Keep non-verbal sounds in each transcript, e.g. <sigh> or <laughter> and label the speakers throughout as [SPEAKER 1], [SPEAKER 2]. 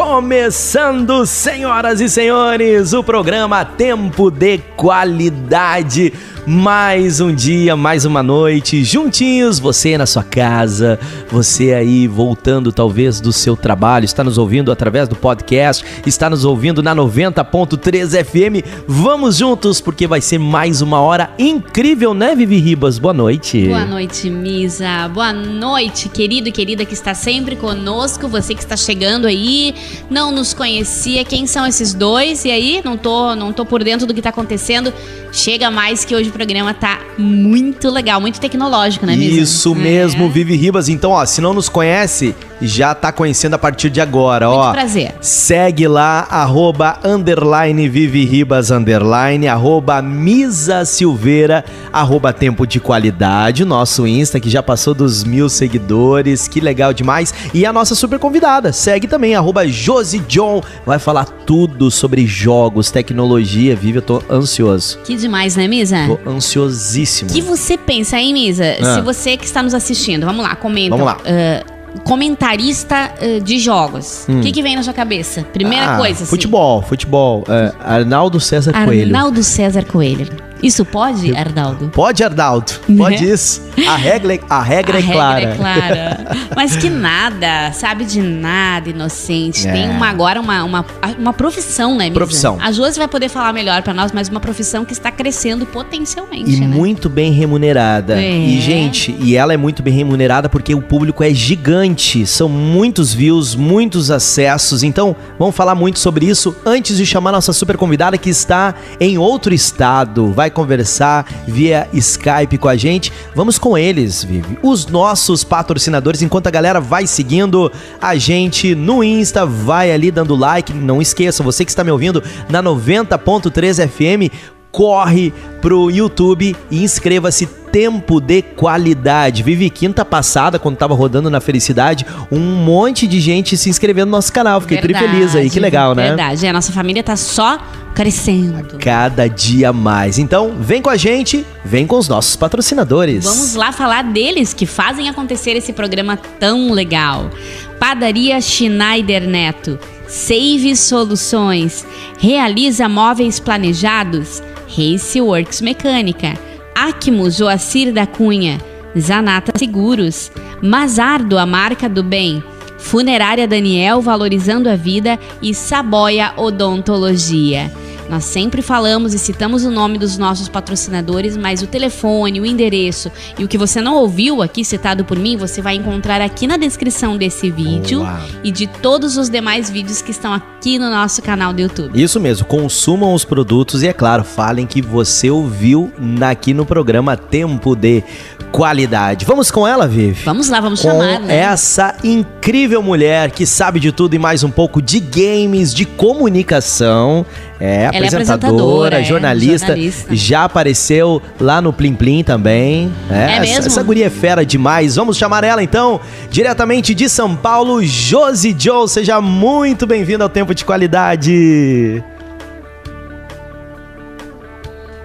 [SPEAKER 1] Começando, senhoras e senhores, o programa Tempo de Qualidade mais um dia, mais uma noite, juntinhos, você na sua casa, você aí voltando talvez do seu trabalho, está nos ouvindo através do podcast, está nos ouvindo na 90.3 FM. Vamos juntos porque vai ser mais uma hora incrível, né, Vivi Ribas? Boa noite.
[SPEAKER 2] Boa noite, Misa. Boa noite, querido e querida que está sempre conosco, você que está chegando aí, não nos conhecia, quem são esses dois? E aí, não tô, não tô por dentro do que está acontecendo. Chega mais que hoje o programa tá muito legal, muito tecnológico, né, Misa?
[SPEAKER 1] Isso mesmo, é. Vivi Ribas. Então, ó, se não nos conhece, já tá conhecendo a partir de agora,
[SPEAKER 2] muito
[SPEAKER 1] ó.
[SPEAKER 2] prazer.
[SPEAKER 1] Segue lá, arroba, underline, Vivi Ribas, underline, arroba, Misa Silveira, arroba Tempo de Qualidade, nosso Insta, que já passou dos mil seguidores, que legal demais. E a nossa super convidada, segue também, arroba Josi John, vai falar tudo sobre jogos, tecnologia, Vivi, eu tô ansioso.
[SPEAKER 2] Que demais, né, Misa?
[SPEAKER 1] Tô ansiosíssimo.
[SPEAKER 2] O que você pensa, hein, Misa? Ah. Se você que está nos assistindo, vamos lá, comenta.
[SPEAKER 1] Vamos lá.
[SPEAKER 2] Uh, comentarista uh, de jogos. O hum. que, que, vem na sua cabeça? Primeira ah, coisa. Assim.
[SPEAKER 1] Futebol, futebol. É, Arnaldo César
[SPEAKER 2] Arnaldo
[SPEAKER 1] Coelho.
[SPEAKER 2] Arnaldo César Coelho. Isso pode, Arnaldo?
[SPEAKER 1] Pode, Arnaldo. Pode né? isso. A regra, é, a regra a é clara.
[SPEAKER 2] Regra é clara. <laughs> Mas que nada, sabe de nada, inocente. É. Tem uma, agora uma, uma, uma profissão, né, Misa?
[SPEAKER 1] Profissão.
[SPEAKER 2] A Josi vai poder falar melhor para nós, mas uma profissão que está crescendo potencialmente.
[SPEAKER 1] E
[SPEAKER 2] né?
[SPEAKER 1] muito bem remunerada. É. E, gente, e ela é muito bem remunerada porque o público é gigante. São muitos views, muitos acessos. Então, vamos falar muito sobre isso antes de chamar nossa super convidada que está em outro estado. Vai conversar via Skype com a gente. Vamos com eles, Vivi. Os nossos patrocinadores, enquanto a galera vai seguindo a gente no Insta, vai ali dando like. Não esqueça, você que está me ouvindo na 90.3 FM, corre pro YouTube e inscreva-se tempo de qualidade. Vivi quinta passada, quando tava rodando na Felicidade, um monte de gente se inscrevendo no nosso canal. Fiquei verdade, feliz aí, que legal,
[SPEAKER 2] né?
[SPEAKER 1] Verdade,
[SPEAKER 2] a nossa família tá só crescendo.
[SPEAKER 1] Cada dia mais. Então, vem com a gente, vem com os nossos patrocinadores.
[SPEAKER 2] Vamos lá falar deles que fazem acontecer esse programa tão legal. Padaria Schneider Neto. Save Soluções. Realiza móveis planejados. Race Works Mecânica. Acmo Joacir da Cunha, Zanata Seguros, Mazardo, a marca do bem, Funerária Daniel valorizando a vida e Saboia Odontologia. Nós sempre falamos e citamos o nome dos nossos patrocinadores, mas o telefone, o endereço e o que você não ouviu aqui citado por mim, você vai encontrar aqui na descrição desse vídeo e de todos os demais vídeos que estão aqui no nosso canal do YouTube.
[SPEAKER 1] Isso mesmo, consumam os produtos e é claro, falem que você ouviu aqui no programa Tempo de Qualidade. Vamos com ela, Vivi?
[SPEAKER 2] Vamos lá, vamos
[SPEAKER 1] com
[SPEAKER 2] chamar,
[SPEAKER 1] né? Essa incrível mulher que sabe de tudo e mais um pouco de games, de comunicação. É, apresentadora, é apresentadora, jornalista, é, jornalista, Já apareceu lá no Plim Plim também.
[SPEAKER 2] É, é mesmo?
[SPEAKER 1] Essa, essa guria é fera demais. Vamos chamar ela então, diretamente de São Paulo, Josi Joe. Seja muito bem-vinda ao Tempo de Qualidade.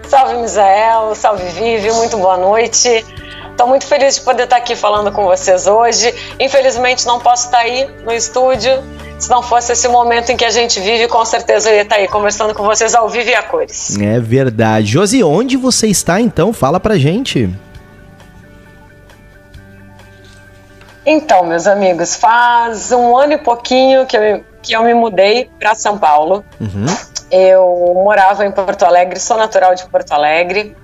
[SPEAKER 3] Salve, Misael. Salve, Vivi. Muito boa noite. Estou muito feliz de poder estar aqui falando com vocês hoje. Infelizmente, não posso estar aí no estúdio se não fosse esse momento em que a gente vive, com certeza eu ia estar aí conversando com vocês ao vivo e a cores.
[SPEAKER 1] É verdade. Josi, onde você está então? Fala pra gente.
[SPEAKER 3] Então, meus amigos, faz um ano e pouquinho que eu, que eu me mudei para São Paulo. Uhum. Eu morava em Porto Alegre, sou natural de Porto Alegre.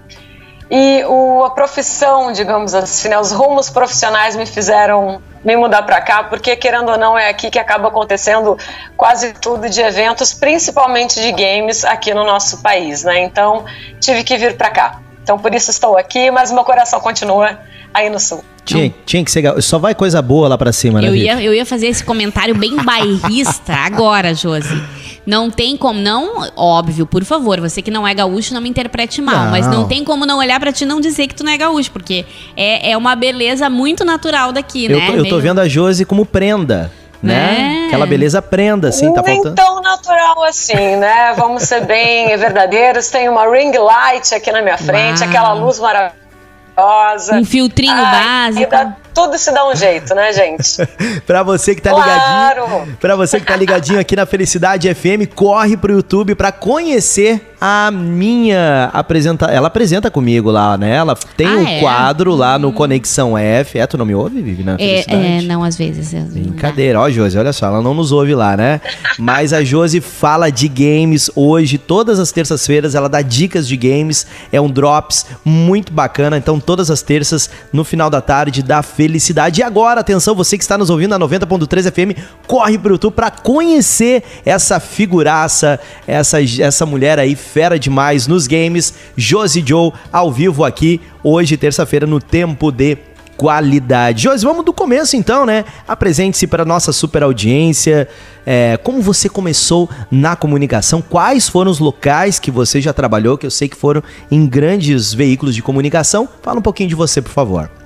[SPEAKER 3] E o, a profissão, digamos assim, né, os rumos profissionais me fizeram me mudar para cá, porque querendo ou não é aqui que acaba acontecendo quase tudo de eventos, principalmente de games aqui no nosso país, né? Então tive que vir para cá. Então por isso estou aqui, mas meu coração continua aí no sul.
[SPEAKER 1] Tinha, tinha que ser. Só vai coisa boa lá pra cima, né?
[SPEAKER 2] Eu ia, eu ia fazer esse comentário bem bairrista agora, Josi. Não tem como, não, óbvio, por favor, você que não é gaúcho, não me interprete mal, não. mas não tem como não olhar para ti não dizer que tu não é gaúcho, porque é, é uma beleza muito natural daqui,
[SPEAKER 1] eu
[SPEAKER 2] né?
[SPEAKER 1] Tô, eu tô vendo a Josi como prenda. Né? É. Aquela beleza prenda, assim, tá
[SPEAKER 3] Nem
[SPEAKER 1] faltando.
[SPEAKER 3] tão natural assim, né? Vamos ser bem <laughs> verdadeiros. Tem uma ring light aqui na minha frente, Uau. aquela luz maravilhosa.
[SPEAKER 2] Um filtrinho Ai, básico.
[SPEAKER 3] Tudo se dá um jeito, né, gente? <laughs>
[SPEAKER 1] para você que tá claro. ligadinho, para você que tá ligadinho aqui na Felicidade FM, corre pro YouTube para conhecer a minha apresenta, ela apresenta comigo lá, né? Ela tem ah, um é? quadro lá no hum. Conexão F. É, tu não me ouve, Vivi, na
[SPEAKER 2] é, é, não, às vezes.
[SPEAKER 1] Brincadeira. Ó, Josi, olha só, ela não nos ouve lá, né? Mas a Josi fala de games hoje, todas as terças-feiras, ela dá dicas de games, é um drops muito bacana. Então, todas as terças, no final da tarde, dá felicidade. E agora, atenção, você que está nos ouvindo na 90.3 FM, corre pro YouTube para conhecer essa figuraça, essa, essa mulher aí fera demais nos games. Josi Joe ao vivo aqui, hoje, terça-feira, no Tempo de qualidade. Josi, vamos do começo então, né? Apresente-se para nossa super audiência. É, como você começou na comunicação? Quais foram os locais que você já trabalhou? Que eu sei que foram em grandes veículos de comunicação. Fala um pouquinho de você, por favor.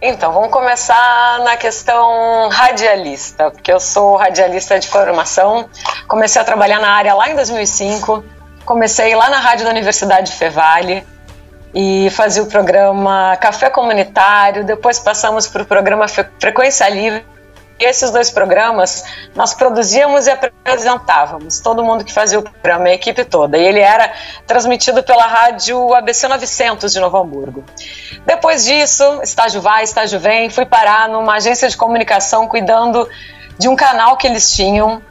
[SPEAKER 3] Então, vamos começar na questão radialista, porque eu sou radialista de formação. Comecei a trabalhar na área lá em 2005. Comecei lá na rádio da Universidade Fevale e fazia o programa Café Comunitário. Depois passamos para o programa Frequência Livre esses dois programas nós produzíamos e apresentávamos, todo mundo que fazia o programa, a equipe toda. E ele era transmitido pela rádio ABC 900 de Novo Hamburgo. Depois disso, estágio vai, estágio vem, fui parar numa agência de comunicação cuidando de um canal que eles tinham,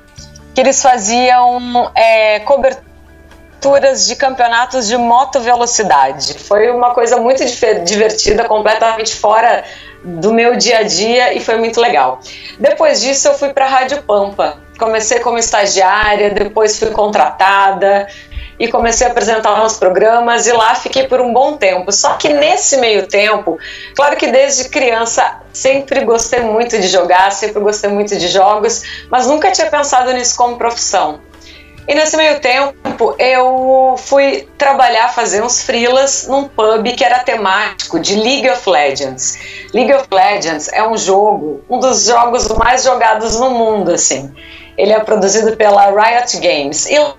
[SPEAKER 3] que eles faziam é, coberturas de campeonatos de moto velocidade. Foi uma coisa muito divertida, completamente fora do meu dia a dia e foi muito legal. Depois disso, eu fui para a Rádio Pampa. Comecei como estagiária, depois fui contratada e comecei a apresentar uns programas e lá fiquei por um bom tempo. Só que nesse meio tempo, claro que desde criança sempre gostei muito de jogar, sempre gostei muito de jogos, mas nunca tinha pensado nisso como profissão. E nesse meio tempo, eu fui trabalhar, fazer uns frilas num pub que era temático de League of Legends. League of Legends é um jogo, um dos jogos mais jogados no mundo, assim. Ele é produzido pela Riot Games. E eu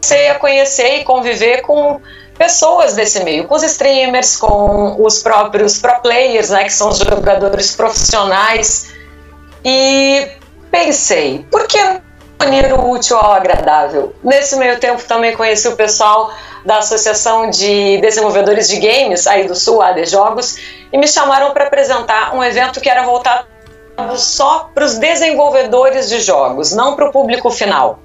[SPEAKER 3] comecei a conhecer e conviver com pessoas desse meio, com os streamers, com os próprios pro players, né, que são os jogadores profissionais. E pensei, por que unir o útil ao agradável. Nesse meio tempo também conheci o pessoal da Associação de Desenvolvedores de Games, aí do Sul, AD Jogos, e me chamaram para apresentar um evento que era voltado só para os desenvolvedores de jogos, não para o público final.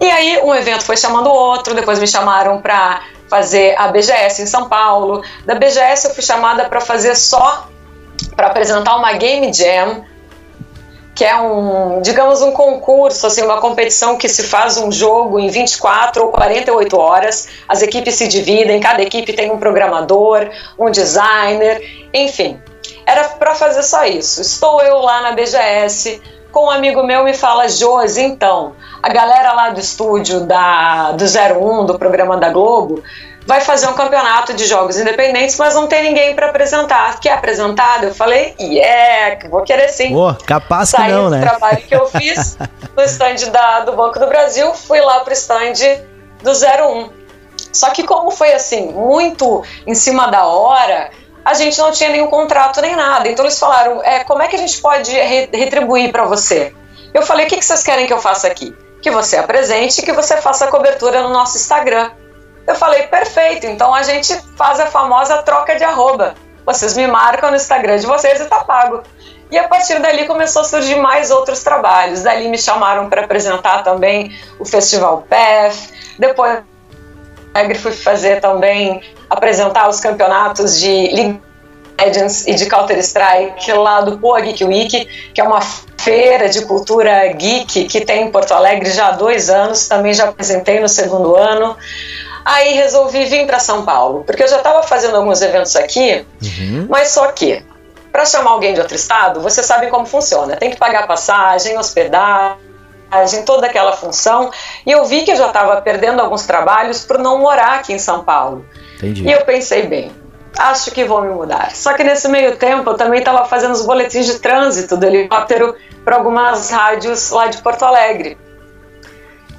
[SPEAKER 3] E aí um evento foi chamando o outro, depois me chamaram para fazer a BGS em São Paulo. Da BGS eu fui chamada para fazer só para apresentar uma Game Jam que é um, digamos, um concurso, assim, uma competição que se faz um jogo em 24 ou 48 horas. As equipes se dividem, cada equipe tem um programador, um designer, enfim. Era para fazer só isso. Estou eu lá na BGS, com um amigo meu me fala, Josi, então, a galera lá do estúdio da, do 01, do programa da Globo, vai fazer um campeonato de jogos independentes, mas não tem ninguém para apresentar. Quer apresentado? Eu falei, yeah, vou querer sim.
[SPEAKER 1] Pô, capaz Saí que não, né?
[SPEAKER 3] trabalho que eu <laughs> fiz no stand da, do Banco do Brasil, fui lá pro stand do 01. Só que como foi assim, muito em cima da hora, a gente não tinha nenhum contrato nem nada. Então eles falaram, é, como é que a gente pode re retribuir para você? Eu falei, o que, que vocês querem que eu faça aqui? Que você apresente e que você faça a cobertura no nosso Instagram. Eu falei, perfeito, então a gente faz a famosa troca de arroba. Vocês me marcam no Instagram de vocês e tá pago. E a partir dali começou a surgir mais outros trabalhos. Dali me chamaram para apresentar também o Festival PEF. Depois fui fazer também, apresentar os campeonatos de League Legends e de Counter-Strike lá do Poa Geek Week, que é uma feira de cultura geek que tem em Porto Alegre já há dois anos. Também já apresentei no segundo ano. Aí resolvi vir para São Paulo, porque eu já estava fazendo alguns eventos aqui, uhum. mas só que para chamar alguém de outro estado, você sabe como funciona. Tem que pagar passagem, hospedagem, toda aquela função. E eu vi que eu já estava perdendo alguns trabalhos por não morar aqui em São Paulo. Entendi. E eu pensei, bem, acho que vou me mudar. Só que nesse meio tempo eu também estava fazendo os boletins de trânsito do helicóptero para algumas rádios lá de Porto Alegre.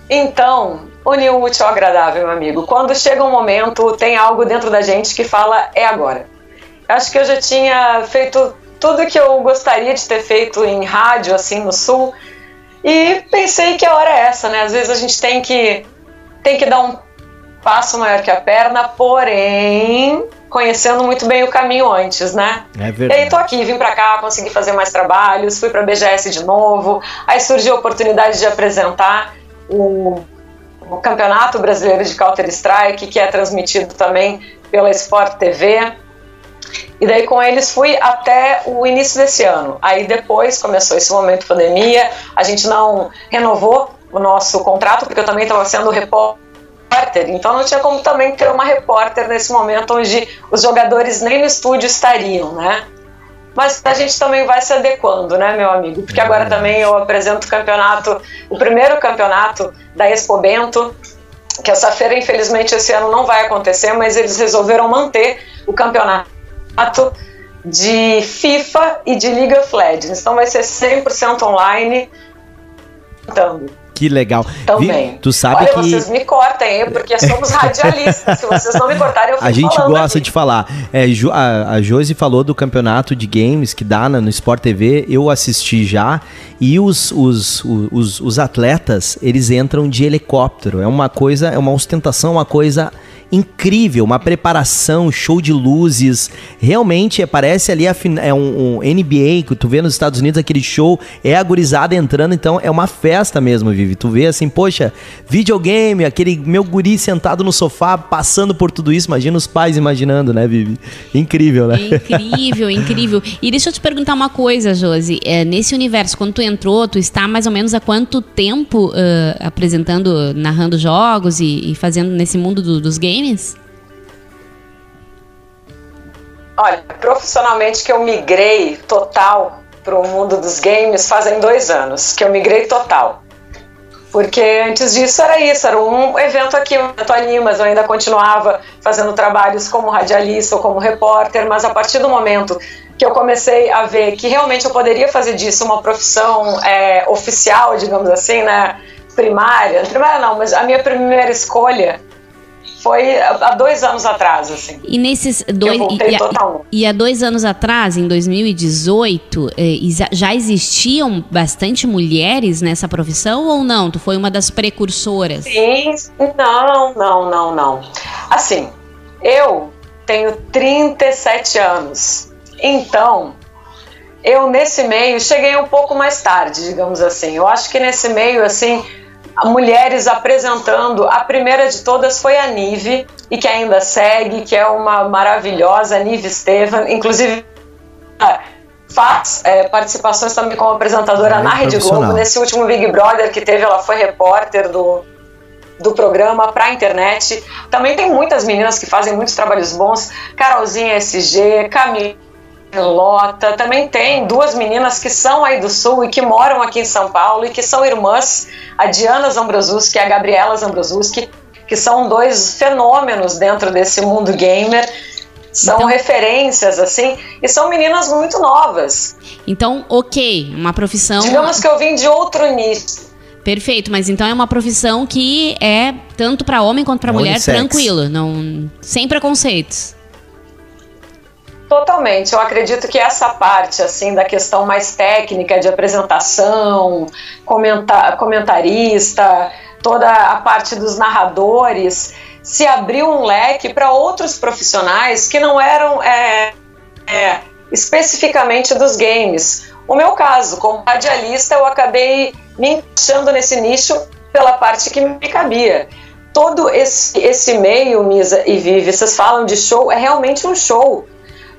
[SPEAKER 3] Então, unir o útil ao agradável, meu amigo. Quando chega um momento, tem algo dentro da gente que fala é agora. Acho que eu já tinha feito tudo que eu gostaria de ter feito em rádio, assim, no Sul, e pensei que a hora é essa, né? Às vezes a gente tem que, tem que dar um passo maior que a perna, porém conhecendo muito bem o caminho antes, né?
[SPEAKER 1] É verdade.
[SPEAKER 3] E aí tô aqui, vim para cá, consegui fazer mais trabalhos, fui para BGS de novo, aí surgiu a oportunidade de apresentar o, o Campeonato Brasileiro de Counter Strike, que é transmitido também pela Sport TV. E daí com eles fui até o início desse ano. Aí depois começou esse momento de pandemia, a gente não renovou o nosso contrato, porque eu também estava sendo repórter então não tinha como também ter uma repórter nesse momento onde os jogadores nem no estúdio estariam, né? Mas a gente também vai se adequando, né, meu amigo? Porque agora também eu apresento o campeonato, o primeiro campeonato da Expo Bento, que essa feira, infelizmente, esse ano não vai acontecer, mas eles resolveram manter o campeonato de FIFA e de League of Legends. Então vai ser 100% online. Então,
[SPEAKER 1] que legal.
[SPEAKER 3] Também.
[SPEAKER 1] tu sabe
[SPEAKER 3] Olha,
[SPEAKER 1] que.
[SPEAKER 3] vocês me cortem, porque somos radialistas. Se vocês não me cortarem, eu fico
[SPEAKER 1] A gente gosta
[SPEAKER 3] aqui.
[SPEAKER 1] de falar. É, a, a Josi falou do campeonato de games que dá no Sport TV. Eu assisti já. E os, os, os, os atletas, eles entram de helicóptero. É uma coisa, é uma ostentação, uma coisa incrível, uma preparação, show de luzes. Realmente parece ali a, é um, um, NBA que tu vê nos Estados Unidos, aquele show, é a gurizada entrando, então é uma festa mesmo, Vivi. Tu vê assim, poxa, videogame, aquele meu guri sentado no sofá, passando por tudo isso. Imagina os pais imaginando, né, Vivi? Incrível, né?
[SPEAKER 2] Incrível, <laughs> incrível. E deixa eu te perguntar uma coisa, Josi. É, nesse universo, quando tu entrou, tu está mais ou menos há quanto tempo uh, apresentando, narrando jogos e, e fazendo nesse mundo do, dos games? Games?
[SPEAKER 3] Olha, profissionalmente que eu migrei total para o mundo dos games fazem dois anos que eu migrei total. Porque antes disso era isso, era um evento aqui, um evento ali, mas eu ainda continuava fazendo trabalhos como radialista ou como repórter, mas a partir do momento que eu comecei a ver que realmente eu poderia fazer disso uma profissão é, oficial, digamos assim, né, primária, primária não, mas a minha primeira escolha foi há dois anos atrás, assim.
[SPEAKER 2] E nesses dois.
[SPEAKER 3] E,
[SPEAKER 2] e, há dois anos atrás, em 2018, eh, já existiam bastante mulheres nessa profissão ou não? Tu foi uma das precursoras?
[SPEAKER 3] Sim, não, não, não, não. Assim, eu tenho 37 anos. Então, eu nesse meio cheguei um pouco mais tarde, digamos assim. Eu acho que nesse meio, assim mulheres apresentando. A primeira de todas foi a Nive, e que ainda segue, que é uma maravilhosa Nive Estevan, inclusive faz é, participações também como apresentadora é na Rede Globo. Nesse último Big Brother que teve, ela foi repórter do, do programa para a internet. Também tem muitas meninas que fazem muitos trabalhos bons. Carolzinha SG, Camila Lota, também tem duas meninas que são aí do Sul e que moram aqui em São Paulo e que são irmãs, a Diana Zambrosuski e a Gabriela Zambrosuski, que são dois fenômenos dentro desse mundo gamer. São então, referências, assim, e são meninas muito novas.
[SPEAKER 2] Então, ok, uma profissão.
[SPEAKER 3] Digamos que eu vim de outro nicho.
[SPEAKER 2] Perfeito, mas então é uma profissão que é tanto para homem quanto para mulher tranquilo, não sem preconceitos.
[SPEAKER 3] Totalmente. Eu acredito que essa parte assim da questão mais técnica de apresentação, comentar, comentarista, toda a parte dos narradores, se abriu um leque para outros profissionais que não eram é, é, especificamente dos games. O meu caso, como radialista, eu acabei me encaixando nesse nicho pela parte que me cabia. Todo esse, esse meio, Misa e Vivi, vocês falam de show, é realmente um show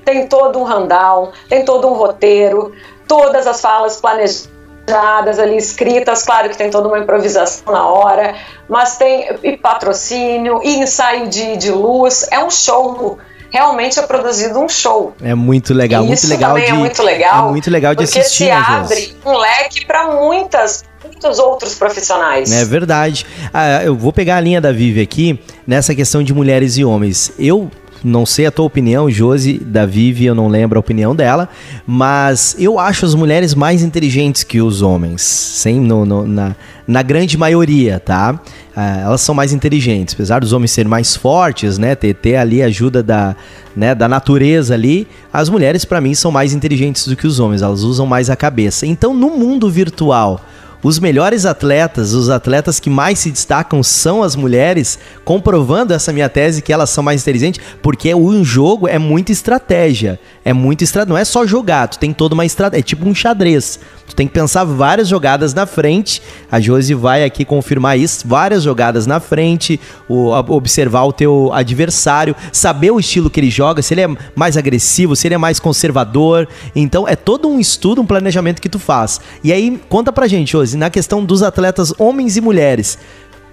[SPEAKER 3] tem todo um rundown, tem todo um roteiro, todas as falas planejadas ali, escritas, claro que tem toda uma improvisação na hora, mas tem e patrocínio, e ensaio de, de luz, é um show realmente é produzido um show.
[SPEAKER 1] É muito legal, muito legal
[SPEAKER 3] também
[SPEAKER 1] de,
[SPEAKER 3] é muito legal.
[SPEAKER 1] É muito legal de
[SPEAKER 3] porque
[SPEAKER 1] assistir.
[SPEAKER 3] se abre um leque para muitas muitos outros profissionais.
[SPEAKER 1] É verdade. Ah, eu vou pegar a linha da Vivi aqui nessa questão de mulheres e homens. Eu não sei a tua opinião, Josi, da Vivi, eu não lembro a opinião dela, mas eu acho as mulheres mais inteligentes que os homens, sem no, no na, na grande maioria, tá? Ah, elas são mais inteligentes, apesar dos homens serem mais fortes, né? Ter, ter ali a ajuda da, né, da natureza ali, as mulheres para mim são mais inteligentes do que os homens, elas usam mais a cabeça. Então, no mundo virtual, os melhores atletas, os atletas que mais se destacam são as mulheres, comprovando essa minha tese que elas são mais inteligentes, porque o jogo é muita estratégia. É muito estratégia. Não é só jogar, tu tem toda uma estratégia. É tipo um xadrez. Tu tem que pensar várias jogadas na frente. A Josi vai aqui confirmar isso. Várias jogadas na frente, o, observar o teu adversário, saber o estilo que ele joga, se ele é mais agressivo, se ele é mais conservador. Então é todo um estudo, um planejamento que tu faz. E aí, conta pra gente, Josi, na questão dos atletas homens e mulheres,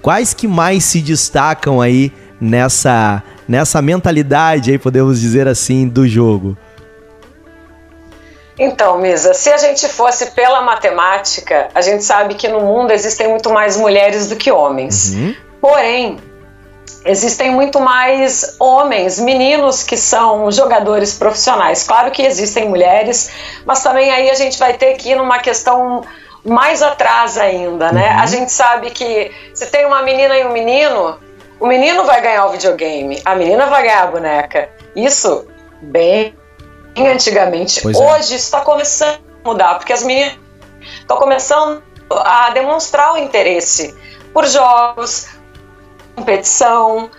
[SPEAKER 1] quais que mais se destacam aí nessa, nessa mentalidade aí, podemos dizer assim, do jogo?
[SPEAKER 3] Então, Misa, se a gente fosse pela matemática, a gente sabe que no mundo existem muito mais mulheres do que homens. Uhum. Porém, existem muito mais homens, meninos que são jogadores profissionais. Claro que existem mulheres, mas também aí a gente vai ter que ir numa questão mais atrás ainda, né? Uhum. A gente sabe que se tem uma menina e um menino, o menino vai ganhar o videogame, a menina vai ganhar a boneca. Isso bem antigamente. Pois é. Hoje está começando a mudar, porque as meninas estão começando a demonstrar o interesse por jogos, competição.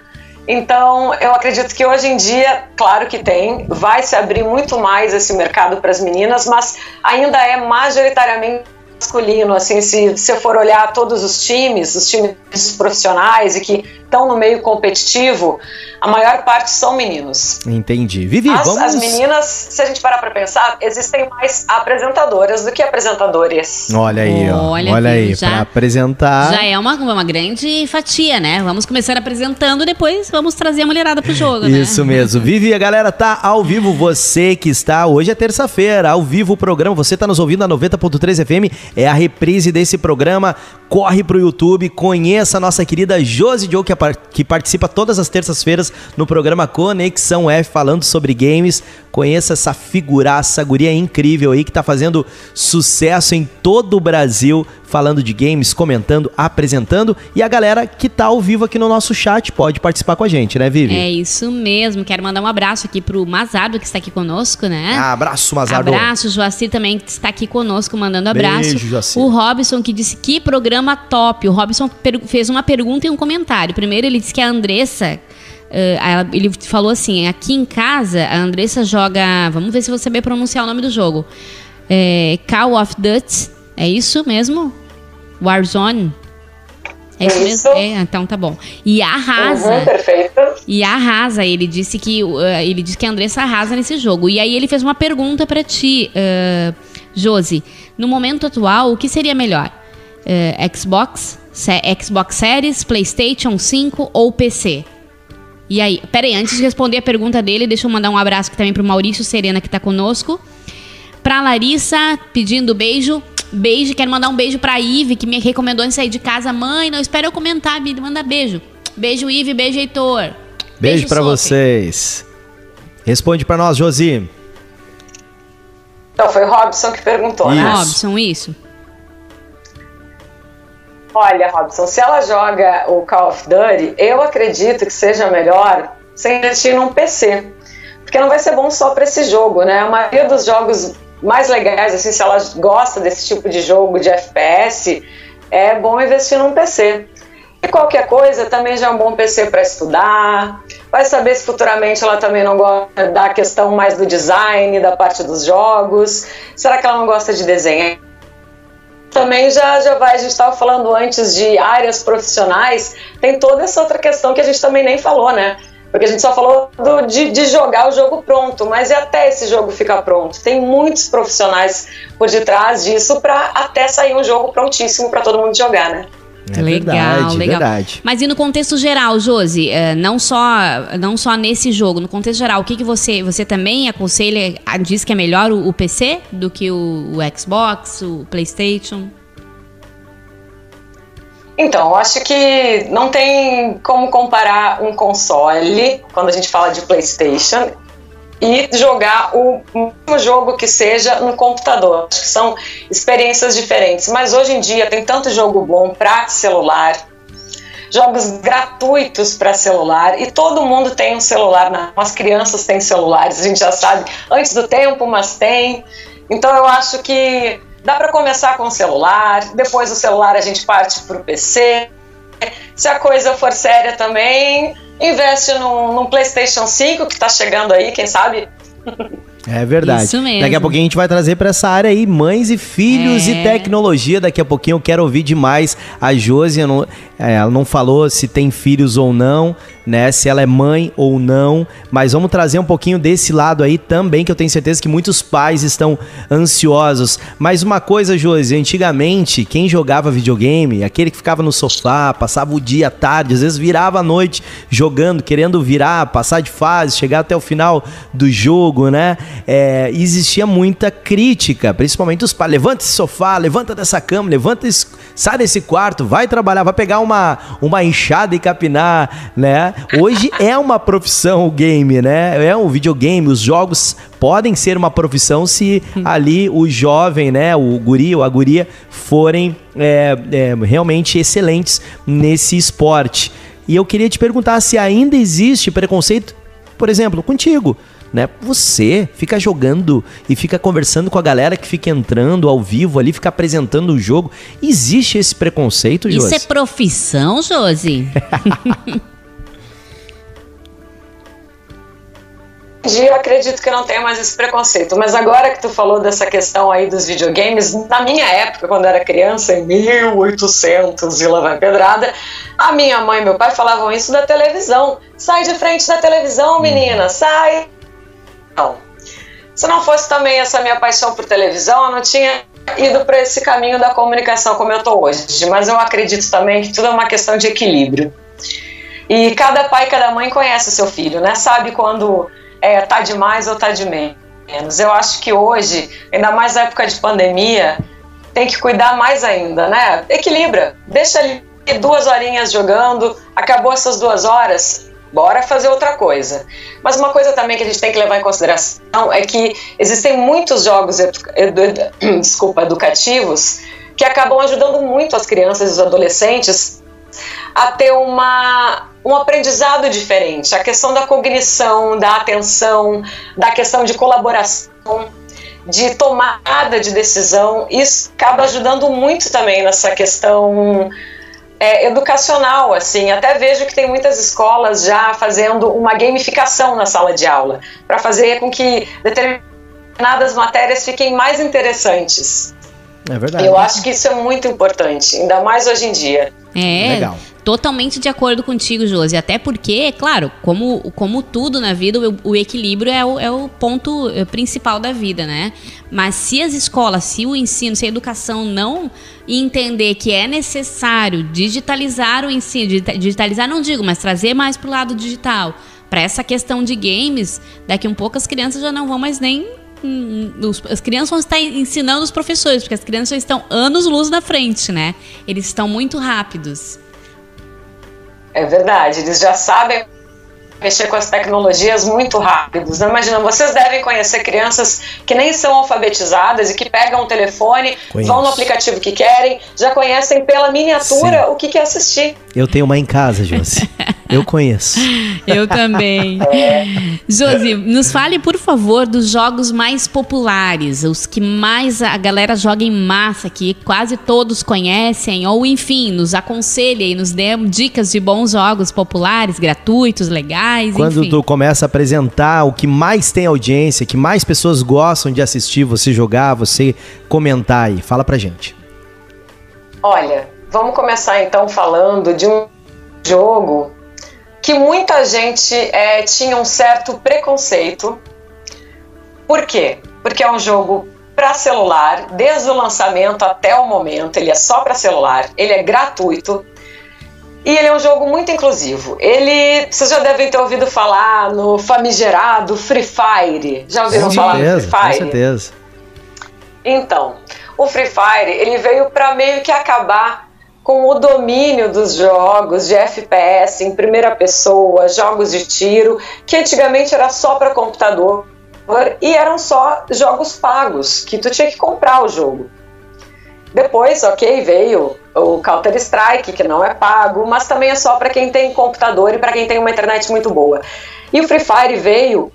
[SPEAKER 3] Então, eu acredito que hoje em dia, claro que tem, vai se abrir muito mais esse mercado para as meninas, mas ainda é majoritariamente masculino, assim, se você for olhar todos os times, os times profissionais e que estão no meio competitivo, a maior parte são meninos.
[SPEAKER 1] Entendi. Vivi,
[SPEAKER 3] as,
[SPEAKER 1] vamos...
[SPEAKER 3] As meninas, se a gente parar para pensar, existem mais apresentadoras do que apresentadores.
[SPEAKER 1] Olha aí, ó. Olha, Olha aí, para apresentar...
[SPEAKER 2] Já é uma, uma grande fatia, né? Vamos começar apresentando, depois vamos trazer a mulherada pro jogo,
[SPEAKER 1] né? Isso mesmo. Vivi, a galera tá ao vivo, você que está... Hoje é terça-feira, ao vivo o programa, você tá nos ouvindo na 90.3 FM, é a reprise desse programa. Corre pro YouTube, conheça a nossa querida Josi Joe, que, que participa todas as terças-feiras no programa Conexão F, falando sobre games. Conheça essa figuraça, guria incrível aí, que tá fazendo sucesso em todo o Brasil, falando de games, comentando, apresentando. E a galera que tá ao vivo aqui no nosso chat pode participar com a gente, né, Vivi?
[SPEAKER 2] É isso mesmo. Quero mandar um abraço aqui pro Mazardo, que está aqui conosco, né?
[SPEAKER 1] Ah, abraço, Mazardo.
[SPEAKER 2] Abraço, Joacir também, que está aqui conosco, mandando abraço. Beijo, Joacir. O Robson, que disse que programa top. O Robson fez uma pergunta e um comentário. Primeiro, ele disse que a Andressa Uh, ele falou assim: aqui em casa, a Andressa joga. Vamos ver se você saber pronunciar o nome do jogo. É, Call of Duty. É isso mesmo? Warzone? É isso, isso. mesmo? É, então tá bom. E arrasa. Uhum,
[SPEAKER 3] perfeito.
[SPEAKER 2] E arrasa. Ele disse que uh, ele disse que a Andressa arrasa nesse jogo. E aí ele fez uma pergunta para ti, uh, Josi. No momento atual, o que seria melhor? Uh, Xbox, Xbox Series, PlayStation 5 ou PC? E aí, peraí, antes de responder a pergunta dele, deixa eu mandar um abraço aqui também pro Maurício Serena, que tá conosco. Pra Larissa, pedindo beijo. Beijo, quero mandar um beijo pra Ive, que me recomendou em sair de casa. Mãe, não espera eu comentar, me manda beijo. Beijo, Ive, beijo, Heitor. Beijo,
[SPEAKER 1] beijo para vocês. Responde para nós, Josi.
[SPEAKER 3] Então, foi o Robson que perguntou,
[SPEAKER 2] né? isso. né? Robson, isso.
[SPEAKER 3] Olha, Robson, se ela joga o Call of Duty, eu acredito que seja melhor você investir num PC. Porque não vai ser bom só para esse jogo, né? A maioria dos jogos mais legais, assim, se ela gosta desse tipo de jogo de FPS, é bom investir num PC. E qualquer coisa também já é um bom PC para estudar. Vai saber se futuramente ela também não gosta da questão mais do design, da parte dos jogos. Será que ela não gosta de desenhar? também já, já vai, a gente estava falando antes de áreas profissionais, tem toda essa outra questão que a gente também nem falou, né? Porque a gente só falou do, de, de, jogar o jogo pronto, mas e até esse jogo ficar pronto? Tem muitos profissionais por detrás disso para até sair um jogo prontíssimo para todo mundo jogar, né?
[SPEAKER 2] É legal, verdade, legal. Verdade. Mas e no contexto geral, Josi, eh, não só, não só nesse jogo, no contexto geral, o que, que você, você também aconselha, diz que é melhor o, o PC do que o, o Xbox, o PlayStation?
[SPEAKER 3] Então, eu acho que não tem como comparar um console, quando a gente fala de PlayStation, e jogar o mesmo jogo que seja no computador. Acho que são experiências diferentes. Mas hoje em dia tem tanto jogo bom para celular, jogos gratuitos para celular e todo mundo tem um celular. As crianças têm celulares, a gente já sabe antes do tempo, mas tem. Então eu acho que Dá para começar com o celular, depois do celular a gente parte para o PC. Se a coisa for séria também, investe num, num PlayStation 5 que está chegando aí, quem sabe?
[SPEAKER 1] É verdade. Isso mesmo. Daqui a pouquinho a gente vai trazer para essa área aí mães e filhos é. e tecnologia. Daqui a pouquinho eu quero ouvir demais a Josi. Não, é, ela não falou se tem filhos ou não, né? Se ela é mãe ou não. Mas vamos trazer um pouquinho desse lado aí também, que eu tenho certeza que muitos pais estão ansiosos. Mas uma coisa, Josi, antigamente, quem jogava videogame, aquele que ficava no sofá, passava o dia tarde, às vezes virava a noite jogando, querendo virar, passar de fase, chegar até o final do jogo, né? É, existia muita crítica, principalmente os pais. Levanta esse sofá, levanta dessa cama, levanta esse, sai desse quarto, vai trabalhar, vai pegar uma, uma enxada e capinar, né? Hoje é uma profissão o game, né? É um videogame, os jogos podem ser uma profissão se ali o jovem, né, o guri ou a guria forem é, é, realmente excelentes nesse esporte. E eu queria te perguntar se ainda existe preconceito, por exemplo, contigo né? Você fica jogando e fica conversando com a galera que fica entrando ao vivo ali, fica apresentando o jogo. Existe esse preconceito,
[SPEAKER 2] Josi? Isso é profissão, Josi? <laughs>
[SPEAKER 3] eu acredito que não tenha mais esse preconceito. Mas agora que tu falou dessa questão aí dos videogames, na minha época, quando era criança, em 1800 e lá vai pedrada, a minha mãe e meu pai falavam isso da televisão. Sai de frente da televisão, menina, sai não. Se não fosse também essa minha paixão por televisão, eu não tinha ido para esse caminho da comunicação como eu estou hoje. Mas eu acredito também que tudo é uma questão de equilíbrio. E cada pai e cada mãe conhece o seu filho, né? Sabe quando é, tá demais ou tá de menos. Eu acho que hoje, ainda mais na época de pandemia, tem que cuidar mais ainda, né? Equilibra. Deixa ele duas horinhas jogando, acabou essas duas horas, bora fazer outra coisa. Mas uma coisa também que a gente tem que levar em consideração é que existem muitos jogos edu edu <clears throat> desculpa, educativos que acabam ajudando muito as crianças e os adolescentes a ter uma, um aprendizado diferente. A questão da cognição, da atenção, da questão de colaboração, de tomada de decisão, isso acaba ajudando muito também nessa questão é, educacional, assim. Até vejo que tem muitas escolas já fazendo uma gamificação na sala de aula, para fazer com que determinadas matérias fiquem mais interessantes. É verdade. Eu acho que isso é muito importante, ainda mais hoje em dia.
[SPEAKER 2] É. Legal. Totalmente de acordo contigo, Josi. Até porque, claro, como, como tudo na vida, o, o equilíbrio é o, é o ponto eh, principal da vida, né? Mas se as escolas, se o ensino, se a educação não entender que é necessário digitalizar o ensino, digitalizar não digo, mas trazer mais para o lado digital, para essa questão de games, daqui um pouco as crianças já não vão mais nem hum, as crianças vão estar ensinando os professores, porque as crianças já estão anos luz na frente, né? Eles estão muito rápidos.
[SPEAKER 3] É verdade, eles já sabem mexer com as tecnologias muito rápidos. Né? Imagina, vocês devem conhecer crianças que nem são alfabetizadas e que pegam o telefone, Conheço. vão no aplicativo que querem, já conhecem pela miniatura Sim. o que quer assistir.
[SPEAKER 1] Eu tenho uma em casa, Josi. Eu conheço. <laughs>
[SPEAKER 2] Eu também. É. Josi, nos fale, por favor, dos jogos mais populares, os que mais a galera joga em massa, que quase todos conhecem, ou enfim, nos aconselhe e nos dê dicas de bons jogos populares, gratuitos, legais.
[SPEAKER 1] Quando
[SPEAKER 2] enfim.
[SPEAKER 1] tu começa a apresentar o que mais tem audiência, que mais pessoas gostam de assistir você jogar, você comentar aí, fala pra gente.
[SPEAKER 3] Olha, vamos começar então falando de um jogo que muita gente é, tinha um certo preconceito. Por quê? Porque é um jogo para celular, desde o lançamento até o momento, ele é só para celular, ele é gratuito e ele é um jogo muito inclusivo. Ele, vocês já devem ter ouvido falar no famigerado Free Fire. Já ouviram com falar certeza,
[SPEAKER 1] no Free Fire? Com certeza.
[SPEAKER 3] Então, o Free Fire ele veio para meio que acabar com o domínio dos jogos de FPS em primeira pessoa, jogos de tiro, que antigamente era só para computador e eram só jogos pagos, que tu tinha que comprar o jogo. Depois, ok, veio o Counter Strike, que não é pago, mas também é só para quem tem computador e para quem tem uma internet muito boa. E o Free Fire veio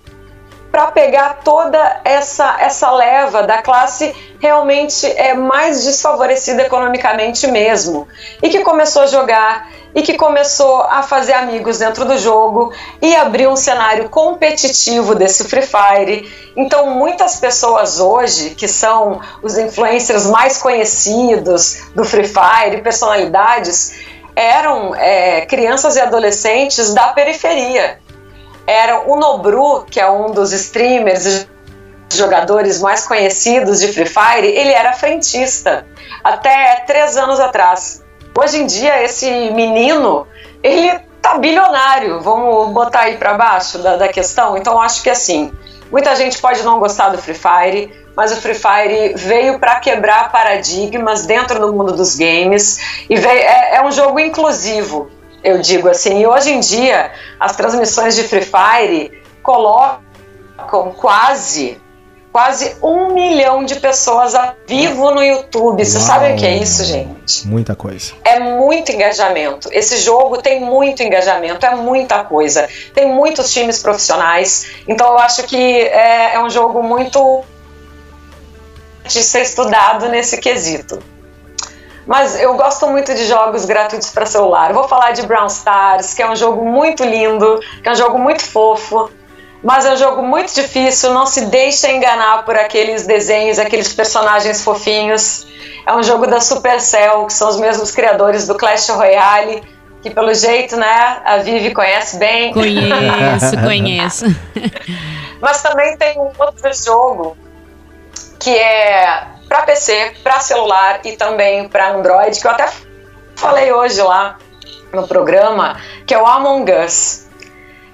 [SPEAKER 3] para pegar toda essa, essa leva da classe realmente é mais desfavorecida economicamente mesmo e que começou a jogar e que começou a fazer amigos dentro do jogo e abrir um cenário competitivo desse Free Fire. Então, muitas pessoas hoje, que são os influencers mais conhecidos do Free Fire, personalidades, eram é, crianças e adolescentes da periferia era o Nobru, que é um dos streamers jogadores mais conhecidos de Free Fire, ele era frentista até três anos atrás. Hoje em dia, esse menino, ele tá bilionário, vamos botar aí para baixo da, da questão. Então, acho que assim, muita gente pode não gostar do Free Fire, mas o Free Fire veio para quebrar paradigmas dentro do mundo dos games e veio, é, é um jogo inclusivo eu digo assim. E hoje em dia, as transmissões de Free Fire colocam quase quase um milhão de pessoas a vivo no YouTube. Vocês sabem o que é isso, gente?
[SPEAKER 1] Muita coisa.
[SPEAKER 3] É muito engajamento. Esse jogo tem muito engajamento, é muita coisa. Tem muitos times profissionais. Então eu acho que é, é um jogo muito de ser estudado nesse quesito. Mas eu gosto muito de jogos gratuitos para celular. vou falar de Brown Stars, que é um jogo muito lindo, que é um jogo muito fofo, mas é um jogo muito difícil. Não se deixa enganar por aqueles desenhos, aqueles personagens fofinhos. É um jogo da Supercell, que são os mesmos criadores do Clash Royale, que pelo jeito, né, a Vivi conhece bem.
[SPEAKER 2] Conheço, <laughs> conheço.
[SPEAKER 3] mas também tem um outro jogo que é para PC, para celular e também para Android, que eu até falei hoje lá no programa, que é o Among Us.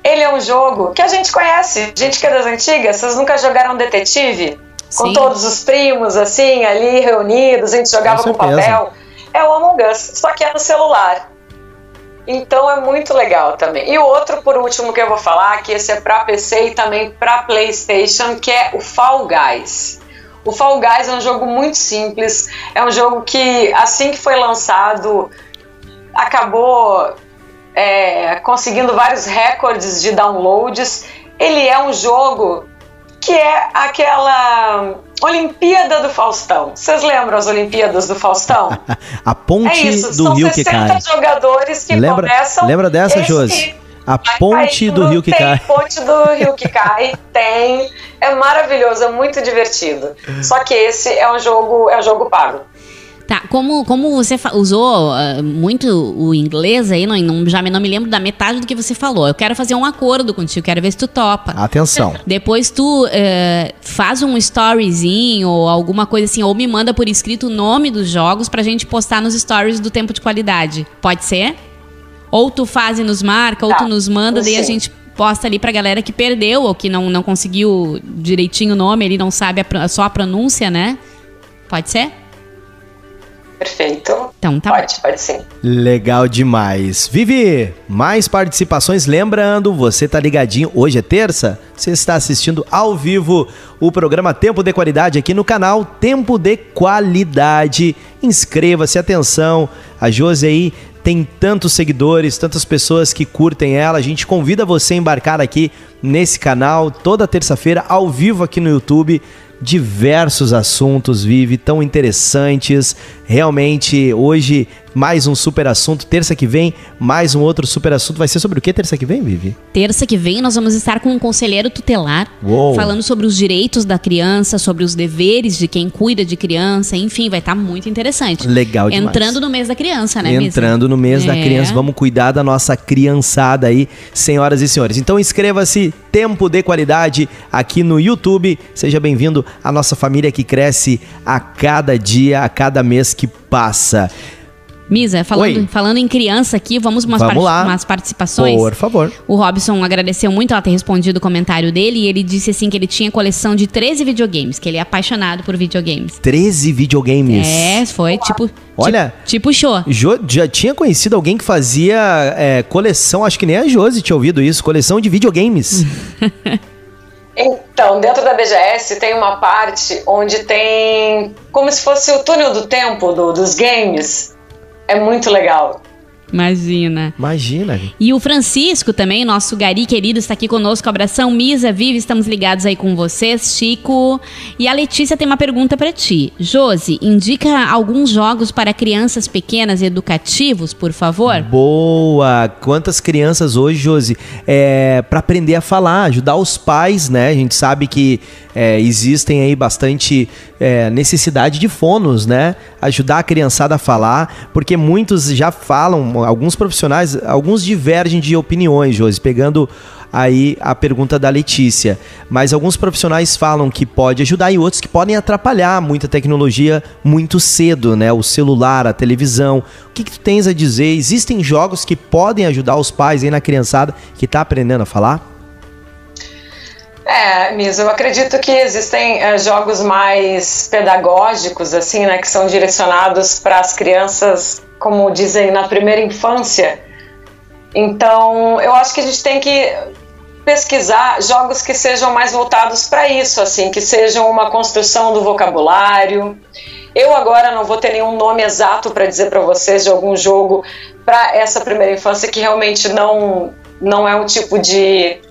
[SPEAKER 3] Ele é um jogo que a gente conhece, gente que é das antigas, vocês nunca jogaram detetive? Com Sim. todos os primos, assim, ali reunidos, a gente jogava com, com papel. É o Among Us, só que é no celular. Então é muito legal também. E o outro, por último, que eu vou falar, que esse é para PC e também para PlayStation, que é o Fall Guys. O Fall Guys é um jogo muito simples, é um jogo que, assim que foi lançado, acabou é, conseguindo vários recordes de downloads. Ele é um jogo que é aquela Olimpíada do Faustão. Vocês lembram as Olimpíadas do Faustão? <laughs>
[SPEAKER 1] a ponte é isso, do Rio que cai.
[SPEAKER 3] jogadores que lembra, começam.
[SPEAKER 1] Lembra dessa, Josi? A ponte do rio que
[SPEAKER 3] tem
[SPEAKER 1] cai.
[SPEAKER 3] ponte do rio que cai, tem. É maravilhoso, é muito divertido. Só que esse é um jogo, é um jogo pago.
[SPEAKER 2] Tá, como, como você usou uh, muito o inglês aí, não, não, já não me lembro da metade do que você falou. Eu quero fazer um acordo contigo, quero ver se tu topa.
[SPEAKER 1] Atenção. <laughs>
[SPEAKER 2] Depois tu uh, faz um storyzinho ou alguma coisa assim, ou me manda por escrito o nome dos jogos pra gente postar nos stories do tempo de qualidade. Pode ser? Ou tu faz e nos marca, ou tu tá, nos manda, daí a gente posta ali pra galera que perdeu ou que não, não conseguiu direitinho o nome, ele não sabe a, só a pronúncia, né? Pode ser?
[SPEAKER 3] Perfeito.
[SPEAKER 2] Então tá
[SPEAKER 3] Pode, bom. pode sim.
[SPEAKER 1] Legal demais. Vivi, mais participações. Lembrando, você tá ligadinho. Hoje é terça, você está assistindo ao vivo o programa Tempo de Qualidade aqui no canal Tempo de Qualidade. Inscreva-se, atenção. A Josi aí tem tantos seguidores, tantas pessoas que curtem ela. A gente convida você a embarcar aqui nesse canal toda terça-feira ao vivo aqui no YouTube diversos assuntos, Vive, tão interessantes. Realmente, hoje, mais um super assunto. Terça que vem, mais um outro super assunto. Vai ser sobre o que terça que vem, Vivi?
[SPEAKER 2] Terça que vem, nós vamos estar com um conselheiro tutelar, Uou. falando sobre os direitos da criança, sobre os deveres de quem cuida de criança. Enfim, vai estar muito interessante.
[SPEAKER 1] Legal demais.
[SPEAKER 2] Entrando no mês da criança, né,
[SPEAKER 1] Entrando no mês é. da criança. Vamos cuidar da nossa criançada aí, senhoras e senhores. Então, inscreva-se, Tempo de Qualidade, aqui no YouTube. Seja bem-vindo a nossa família que cresce a cada dia, a cada mês que passa.
[SPEAKER 2] Misa, falando, falando em criança aqui, vamos umas,
[SPEAKER 1] vamos
[SPEAKER 2] part umas participações?
[SPEAKER 1] Por favor.
[SPEAKER 2] O Robson agradeceu muito ela ter respondido o comentário dele e ele disse assim que ele tinha coleção de 13 videogames, que ele é apaixonado por videogames.
[SPEAKER 1] 13 videogames?
[SPEAKER 2] É, foi tipo...
[SPEAKER 1] Olha,
[SPEAKER 2] tipo, tipo show.
[SPEAKER 1] Jo, já tinha conhecido alguém que fazia é, coleção, acho que nem a Josi tinha ouvido isso, coleção de videogames. <laughs>
[SPEAKER 3] Então, dentro da BGS tem uma parte onde tem como se fosse o túnel do tempo do, dos games. É muito legal.
[SPEAKER 2] Imagina.
[SPEAKER 1] Imagina.
[SPEAKER 2] E o Francisco também, nosso gari querido, está aqui conosco. Abração, Misa, Vive, estamos ligados aí com vocês, Chico. E a Letícia tem uma pergunta para ti. Josi, indica alguns jogos para crianças pequenas educativos, por favor?
[SPEAKER 1] Boa! Quantas crianças hoje, Josi, é, para aprender a falar, ajudar os pais, né? A gente sabe que é, existem aí bastante é, necessidade de fonos, né? Ajudar a criançada a falar, porque muitos já falam, alguns profissionais, alguns divergem de opiniões, Josi, pegando aí a pergunta da Letícia. Mas alguns profissionais falam que pode ajudar e outros que podem atrapalhar muita tecnologia muito cedo, né? O celular, a televisão. O que, que tu tens a dizer? Existem jogos que podem ajudar os pais aí na criançada que está aprendendo a falar?
[SPEAKER 3] É, Miso, eu acredito que existem é, jogos mais pedagógicos, assim, né, que são direcionados para as crianças, como dizem, na primeira infância. Então, eu acho que a gente tem que pesquisar jogos que sejam mais voltados para isso, assim, que sejam uma construção do vocabulário. Eu agora não vou ter nenhum nome exato para dizer para vocês de algum jogo para essa primeira infância que realmente não não é um tipo de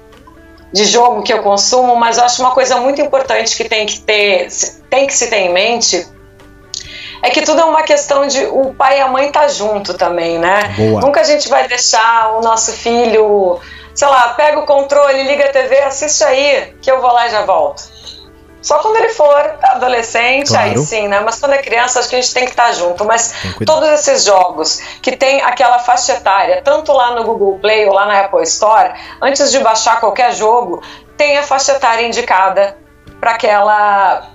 [SPEAKER 3] de jogo que eu consumo, mas eu acho uma coisa muito importante que tem que ter, tem que se ter em mente é que tudo é uma questão de o pai e a mãe estar tá junto também, né? Boa. Nunca a gente vai deixar o nosso filho, sei lá, pega o controle, liga a TV, assiste aí, que eu vou lá e já volto. Só quando ele for adolescente, claro. aí sim, né? Mas quando é criança, acho que a gente tem que estar junto. Mas todos esses jogos que tem aquela faixa etária, tanto lá no Google Play ou lá na Apple Store, antes de baixar qualquer jogo, tem a faixa etária indicada para aquela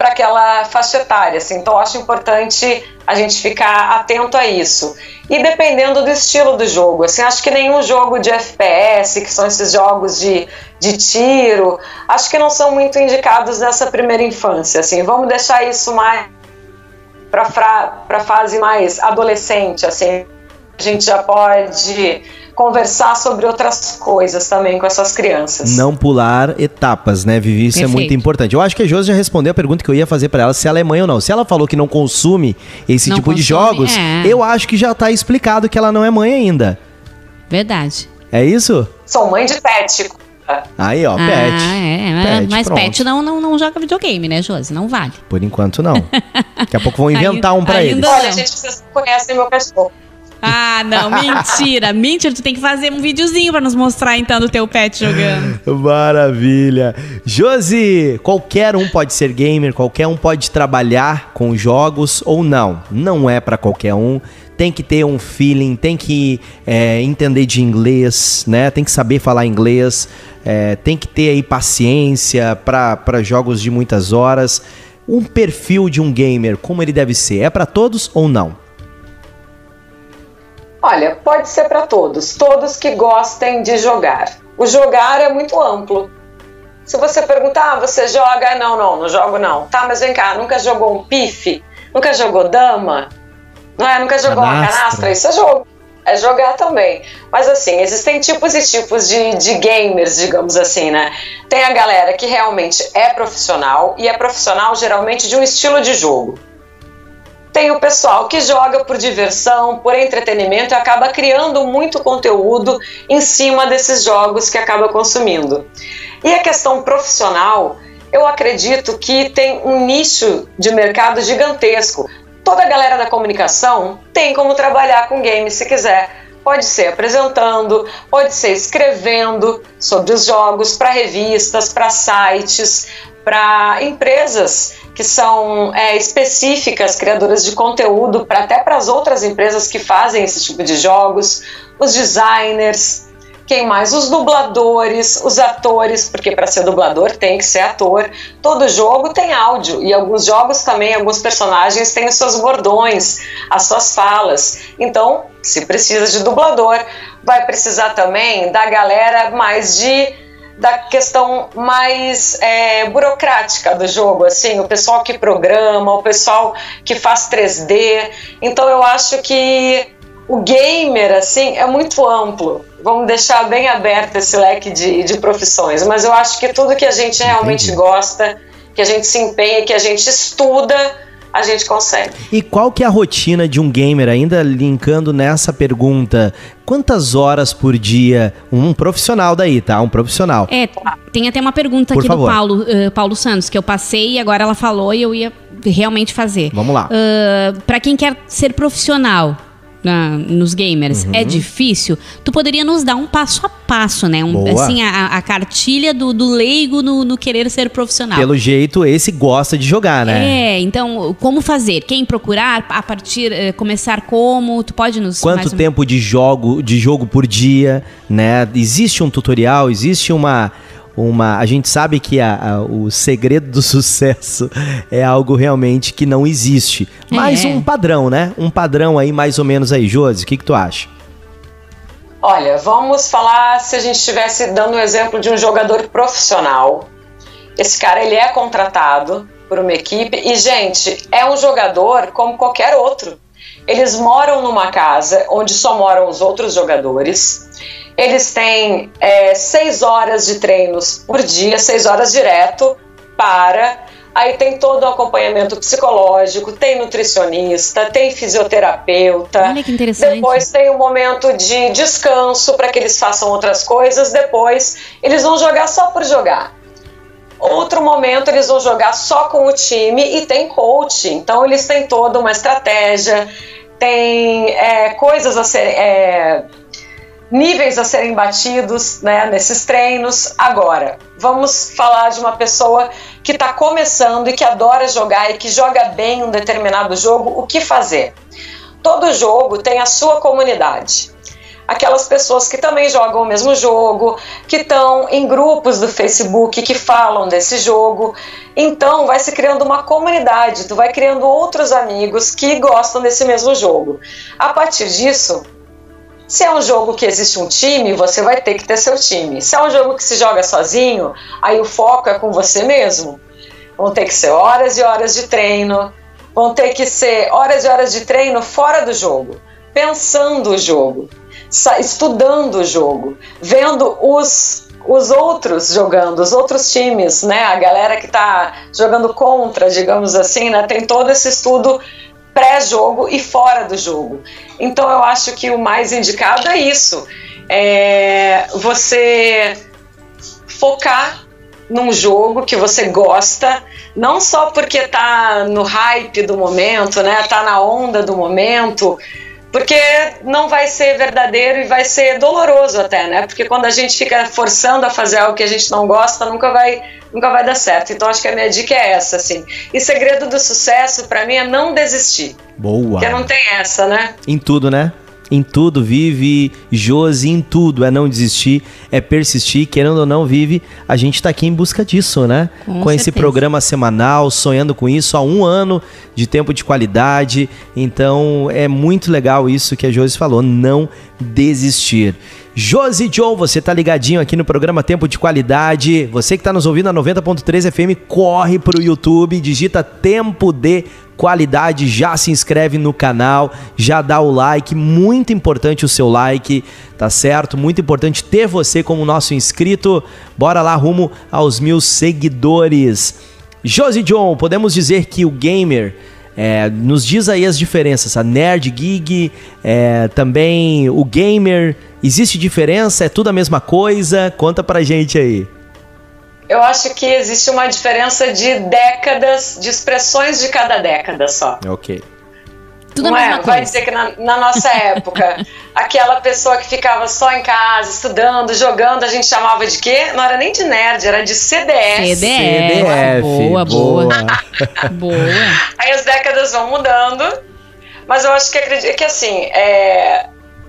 [SPEAKER 3] para aquela faixa etária. Assim. Então, acho importante a gente ficar atento a isso. E dependendo do estilo do jogo, assim, acho que nenhum jogo de FPS, que são esses jogos de, de tiro, acho que não são muito indicados nessa primeira infância. Assim. Vamos deixar isso mais para a fase mais adolescente, assim. A gente já pode conversar sobre outras coisas também com essas crianças.
[SPEAKER 1] Não pular etapas, né, Vivi? Isso Perfeito. é muito importante. Eu acho que a Josi já respondeu a pergunta que eu ia fazer para ela, se ela é mãe ou não. Se ela falou que não consome esse não tipo consome, de jogos, é. eu acho que já tá explicado que ela não é mãe ainda.
[SPEAKER 2] Verdade.
[SPEAKER 1] É isso?
[SPEAKER 3] Sou mãe de pet.
[SPEAKER 1] Aí, ó,
[SPEAKER 2] ah,
[SPEAKER 1] pet.
[SPEAKER 2] É, pet, mas pronto. pet não, não, não joga videogame, né, Josi? Não vale.
[SPEAKER 1] Por enquanto, não. <laughs> Daqui a pouco vão inventar um pra eles.
[SPEAKER 3] Olha, gente, vocês conhecem meu cachorro.
[SPEAKER 2] Ah, não, mentira. <laughs> mentira, tu tem que fazer um videozinho para nos mostrar então do teu pet jogando.
[SPEAKER 1] Maravilha. Josi, qualquer um pode ser gamer, qualquer um pode trabalhar com jogos ou não. Não é para qualquer um. Tem que ter um feeling, tem que é, entender de inglês, né? Tem que saber falar inglês, é, tem que ter aí paciência para jogos de muitas horas. Um perfil de um gamer, como ele deve ser? É para todos ou não?
[SPEAKER 3] Olha, pode ser para todos, todos que gostem de jogar. O jogar é muito amplo. Se você perguntar, ah, você joga? Não, não, não jogo não. Tá, mas vem cá, nunca jogou um pife? Nunca jogou dama? Não é? Nunca jogou canastra. uma canastra? Isso é jogo. É jogar também. Mas assim, existem tipos e tipos de, de gamers, digamos assim, né? Tem a galera que realmente é profissional e é profissional geralmente de um estilo de jogo. Tem o pessoal que joga por diversão, por entretenimento e acaba criando muito conteúdo em cima desses jogos que acaba consumindo. E a questão profissional, eu acredito que tem um nicho de mercado gigantesco. Toda a galera da comunicação tem como trabalhar com games se quiser. Pode ser apresentando, pode ser escrevendo sobre os jogos para revistas, para sites, para empresas que são é, específicas, criadoras de conteúdo, para até para as outras empresas que fazem esse tipo de jogos, os designers, quem mais? Os dubladores, os atores, porque para ser dublador tem que ser ator. Todo jogo tem áudio e alguns jogos também, alguns personagens têm os seus bordões, as suas falas. Então, se precisa de dublador, vai precisar também da galera mais de da questão mais é, burocrática do jogo, assim, o pessoal que programa, o pessoal que faz 3D. Então eu acho que o gamer, assim, é muito amplo. Vamos deixar bem aberto esse leque de, de profissões. Mas eu acho que tudo que a gente realmente Entendi. gosta, que a gente se empenha, que a gente estuda, a gente consegue.
[SPEAKER 1] E qual que é a rotina de um gamer, ainda linkando nessa pergunta? Quantas horas por dia um profissional daí, tá? Um profissional.
[SPEAKER 2] É, tem até uma pergunta por aqui favor. do Paulo, uh, Paulo Santos, que eu passei e agora ela falou e eu ia realmente fazer.
[SPEAKER 1] Vamos lá.
[SPEAKER 2] Uh, para quem quer ser profissional, na, nos gamers uhum. é difícil, tu poderia nos dar um passo a passo, né? Um, assim, a, a, cartilha do, do leigo no, no, querer ser profissional.
[SPEAKER 1] Pelo jeito, esse gosta de jogar, né?
[SPEAKER 2] É, então, como fazer? Quem procurar? A partir, eh, começar como? Tu pode nos...
[SPEAKER 1] Quanto tempo um... de jogo, de jogo por dia, né? Existe um tutorial, existe uma uma. A gente sabe que a, a, o segredo do <laughs> sucesso é algo realmente que não existe. Mas é. um padrão, né? Um padrão aí, mais ou menos aí. Josi, o que, que tu acha?
[SPEAKER 3] Olha, vamos falar se a gente estivesse dando o um exemplo de um jogador profissional. Esse cara ele é contratado por uma equipe e, gente, é um jogador como qualquer outro. Eles moram numa casa onde só moram os outros jogadores. Eles têm é, seis horas de treinos por dia, seis horas direto para. Aí tem todo o acompanhamento psicológico, tem nutricionista, tem fisioterapeuta.
[SPEAKER 2] Olha que interessante.
[SPEAKER 3] Depois tem um momento de descanso para que eles façam outras coisas. Depois eles vão jogar só por jogar. Outro momento eles vão jogar só com o time e tem coach. Então eles têm toda uma estratégia, tem é, coisas a ser. É, níveis a serem batidos né, nesses treinos. Agora, vamos falar de uma pessoa que está começando e que adora jogar e que joga bem um determinado jogo. O que fazer? Todo jogo tem a sua comunidade. Aquelas pessoas que também jogam o mesmo jogo, que estão em grupos do Facebook que falam desse jogo. Então vai se criando uma comunidade, tu vai criando outros amigos que gostam desse mesmo jogo. A partir disso, se é um jogo que existe um time, você vai ter que ter seu time. Se é um jogo que se joga sozinho, aí o foco é com você mesmo. Vão ter que ser horas e horas de treino, vão ter que ser horas e horas de treino fora do jogo, pensando o jogo, estudando o jogo, vendo os os outros jogando, os outros times, né? A galera que está jogando contra, digamos assim, né? Tem todo esse estudo pré-jogo e fora do jogo. Então eu acho que o mais indicado é isso. É você focar num jogo que você gosta, não só porque tá no hype do momento, né? Tá na onda do momento, porque não vai ser verdadeiro e vai ser doloroso até, né? Porque quando a gente fica forçando a fazer algo que a gente não gosta, nunca vai, nunca vai dar certo. Então acho que a minha dica é essa, assim. E segredo do sucesso para mim é não desistir.
[SPEAKER 1] Boa.
[SPEAKER 3] Porque não tem essa, né?
[SPEAKER 1] Em tudo, né? Em tudo, vive Josi em tudo, é não desistir, é persistir, querendo ou não, vive. A gente está aqui em busca disso, né? Com, com esse programa semanal, sonhando com isso, há um ano de tempo de qualidade. Então é muito legal isso que a Josi falou, não desistir. Josi John, você tá ligadinho aqui no programa Tempo de Qualidade. Você que tá nos ouvindo na 90.3 FM, corre pro YouTube, digita Tempo de qualidade, já se inscreve no canal, já dá o like, muito importante o seu like, tá certo? Muito importante ter você como nosso inscrito. Bora lá rumo aos mil seguidores. Josi John, podemos dizer que o gamer é, nos diz aí as diferenças, a nerd, gig, é, também o gamer, existe diferença? É tudo a mesma coisa? Conta pra gente aí
[SPEAKER 3] eu acho que existe uma diferença de décadas, de expressões de cada década só.
[SPEAKER 1] Ok.
[SPEAKER 3] Tudo não é? Vai dizer que na, na nossa época, <laughs> aquela pessoa que ficava só em casa, estudando, jogando, a gente chamava de quê? Não era nem de nerd, era de CDS.
[SPEAKER 2] CDF. CDF. Boa, boa. <laughs> <laughs>
[SPEAKER 3] boa. Aí as décadas vão mudando, mas eu acho que acredito que assim, é,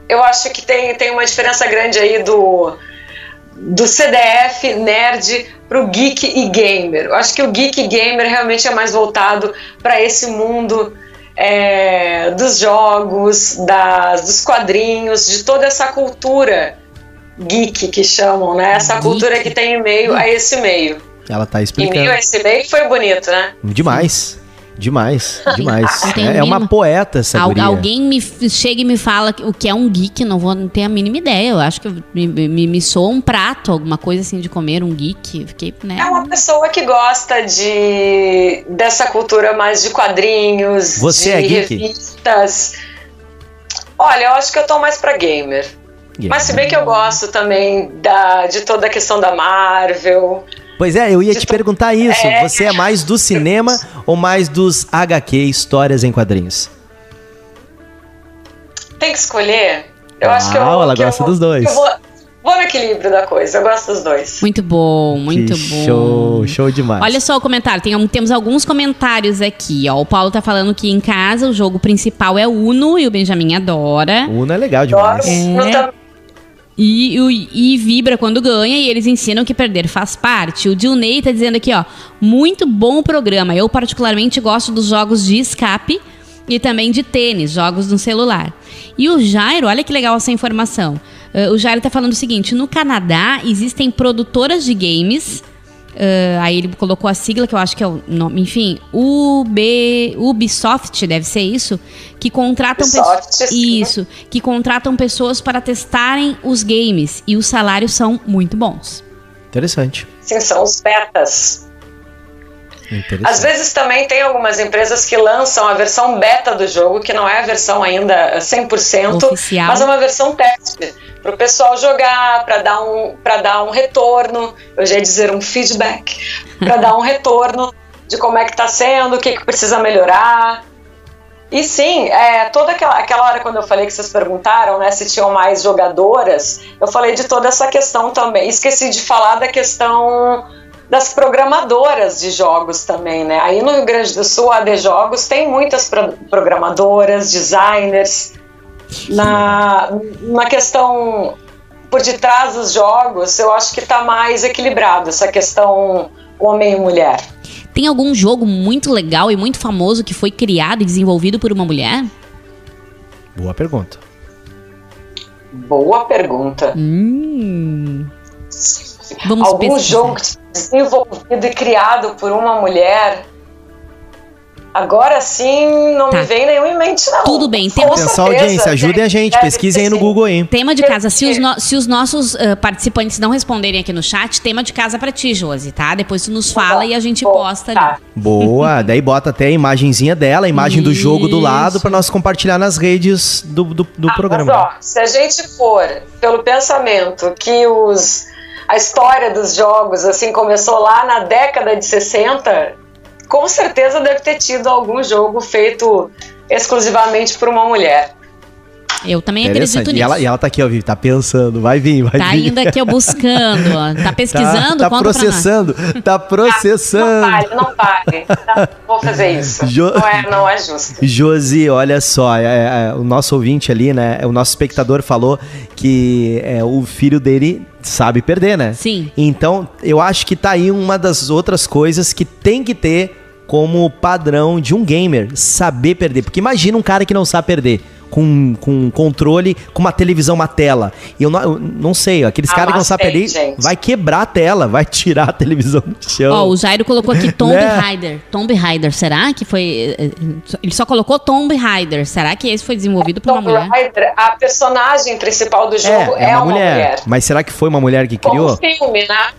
[SPEAKER 3] eu acho que tem, tem uma diferença grande aí do, do CDF, nerd, pro geek e gamer. Eu acho que o geek e gamer realmente é mais voltado para esse mundo é, dos jogos, das, dos quadrinhos, de toda essa cultura geek que chamam, né? Essa geek. cultura que tem em meio a esse meio.
[SPEAKER 1] Ela tá explicando. Em
[SPEAKER 3] meio a esse meio foi bonito, né?
[SPEAKER 1] Demais. Demais, <laughs> demais. é, é uma poeta essa
[SPEAKER 2] Al, Alguém me chega e me fala o que é um geek, não vou não ter a mínima ideia. Eu acho que me, me, me soa um prato, alguma coisa assim de comer, um geek. Fiquei, né?
[SPEAKER 3] É uma pessoa que gosta de dessa cultura mais de quadrinhos,
[SPEAKER 1] Você
[SPEAKER 3] de
[SPEAKER 1] é geek?
[SPEAKER 3] revistas. Olha, eu acho que eu tô mais pra gamer. gamer. Mas se bem que eu gosto também da, de toda a questão da Marvel.
[SPEAKER 1] Pois é, eu ia te perguntar isso. É... Você é mais do cinema ou mais dos HQ, histórias em quadrinhos?
[SPEAKER 3] Tem que escolher. Eu
[SPEAKER 1] ah,
[SPEAKER 3] acho que eu,
[SPEAKER 1] ela que gosta
[SPEAKER 3] eu,
[SPEAKER 1] dos dois.
[SPEAKER 3] Eu vou, vou no equilíbrio da coisa, eu gosto dos dois.
[SPEAKER 2] Muito bom, muito que bom.
[SPEAKER 1] Show, show demais.
[SPEAKER 2] Olha só o comentário, tem, temos alguns comentários aqui, ó. O Paulo tá falando que em casa o jogo principal é Uno e o Benjamin adora.
[SPEAKER 1] Uno é legal demais.
[SPEAKER 2] É. E, e, e, vibra quando ganha e eles ensinam que perder faz parte. O Dilney tá dizendo aqui, ó, muito bom programa. Eu particularmente gosto dos jogos de escape e também de tênis, jogos no celular. E o Jairo, olha que legal essa informação. Uh, o Jairo tá falando o seguinte: no Canadá existem produtoras de games Uh, aí ele colocou a sigla, que eu acho que é o nome, enfim, UB, Ubisoft, deve ser isso, que contratam pessoas. Isso, que contratam pessoas para testarem os games e os salários são muito bons.
[SPEAKER 1] Interessante.
[SPEAKER 3] Sim, são os betas. Às vezes também tem algumas empresas que lançam a versão beta do jogo, que não é a versão ainda 100%, Oficial. mas é uma versão teste para o pessoal jogar, para dar um dar um retorno, eu já ia dizer um feedback, <laughs> para dar um retorno de como é que está sendo, o que, que precisa melhorar. E sim, é, toda aquela, aquela hora quando eu falei que vocês perguntaram, né, se tinham mais jogadoras, eu falei de toda essa questão também. Esqueci de falar da questão das programadoras de jogos também, né? Aí no Rio Grande do Sul, a AD Jogos tem muitas pro programadoras, designers, na, na questão por detrás dos jogos, eu acho que está mais equilibrado essa questão homem e mulher.
[SPEAKER 2] Tem algum jogo muito legal e muito famoso que foi criado e desenvolvido por uma mulher?
[SPEAKER 1] Boa pergunta.
[SPEAKER 3] Boa pergunta.
[SPEAKER 2] Hum. Vamos
[SPEAKER 3] Algum pesquisar. jogo desenvolvido e criado por uma mulher Agora sim, não tá. me vem nenhum em mente, não.
[SPEAKER 2] Tudo bem.
[SPEAKER 1] Tem... Atenção, audiência, ajudem a gente, pesquisem aí no Google aí.
[SPEAKER 2] Tema de casa, se os, no, se os nossos uh, participantes não responderem aqui no chat, tema de casa pra ti, Josi, tá? Depois tu nos fala e a gente Boa, posta tá. ali.
[SPEAKER 1] Boa, <laughs> daí bota até a imagenzinha dela, a imagem Isso. do jogo do lado, para nós compartilhar nas redes do, do, do ah, programa. Mas, ó,
[SPEAKER 3] se a gente for pelo pensamento que os a história dos jogos assim começou lá na década de 60, com certeza deve ter tido algum jogo feito exclusivamente por uma mulher.
[SPEAKER 2] Eu também acredito nisso. E
[SPEAKER 1] ela, e ela tá aqui, ó, tá pensando, vai vir, vai
[SPEAKER 2] tá
[SPEAKER 1] vir.
[SPEAKER 2] Tá ainda aqui, ó, buscando, ó, tá <laughs> pesquisando,
[SPEAKER 1] Tá, tá processando, tá processando.
[SPEAKER 3] Ah, não vale, não vale. Não, vou fazer <laughs> isso. Jo... Não, é, não é justo.
[SPEAKER 1] Josi, olha só, é, é, o nosso ouvinte ali, né, o nosso espectador falou que é, o filho dele sabe perder, né?
[SPEAKER 2] Sim.
[SPEAKER 1] Então, eu acho que tá aí uma das outras coisas que tem que ter como padrão de um gamer saber perder. Porque imagina um cara que não sabe perder. Com, com controle, com uma televisão, uma tela. Eu não, eu não sei, aqueles ah, caras que não sabem gente. vai quebrar a tela, vai tirar a televisão do chão.
[SPEAKER 2] Ó, oh, o Jairo colocou aqui <laughs> Tomb né? Raider. Tomb Raider, será que foi. Eh, eh, ele só colocou Tomb Raider. Será que esse foi desenvolvido por uma mulher? Raider,
[SPEAKER 3] a personagem principal do jogo é, é, é uma, uma mulher. mulher.
[SPEAKER 1] Mas será que foi uma mulher que criou?
[SPEAKER 3] Como filme, né?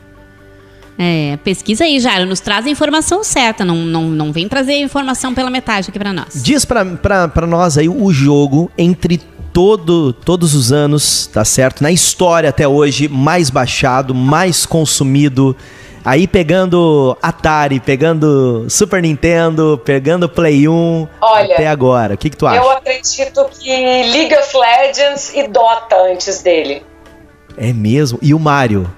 [SPEAKER 2] É, pesquisa aí, Jairo. Nos traz a informação certa. Não, não, não vem trazer a informação pela metade aqui para nós.
[SPEAKER 1] Diz para nós aí o jogo entre todo, todos os anos, tá certo? Na história até hoje, mais baixado, mais consumido. Aí pegando Atari, pegando Super Nintendo, pegando Play 1 Olha, até agora. O que, que tu acha?
[SPEAKER 3] Eu acredito que League of Legends e Dota antes dele.
[SPEAKER 1] É mesmo? E o Mario?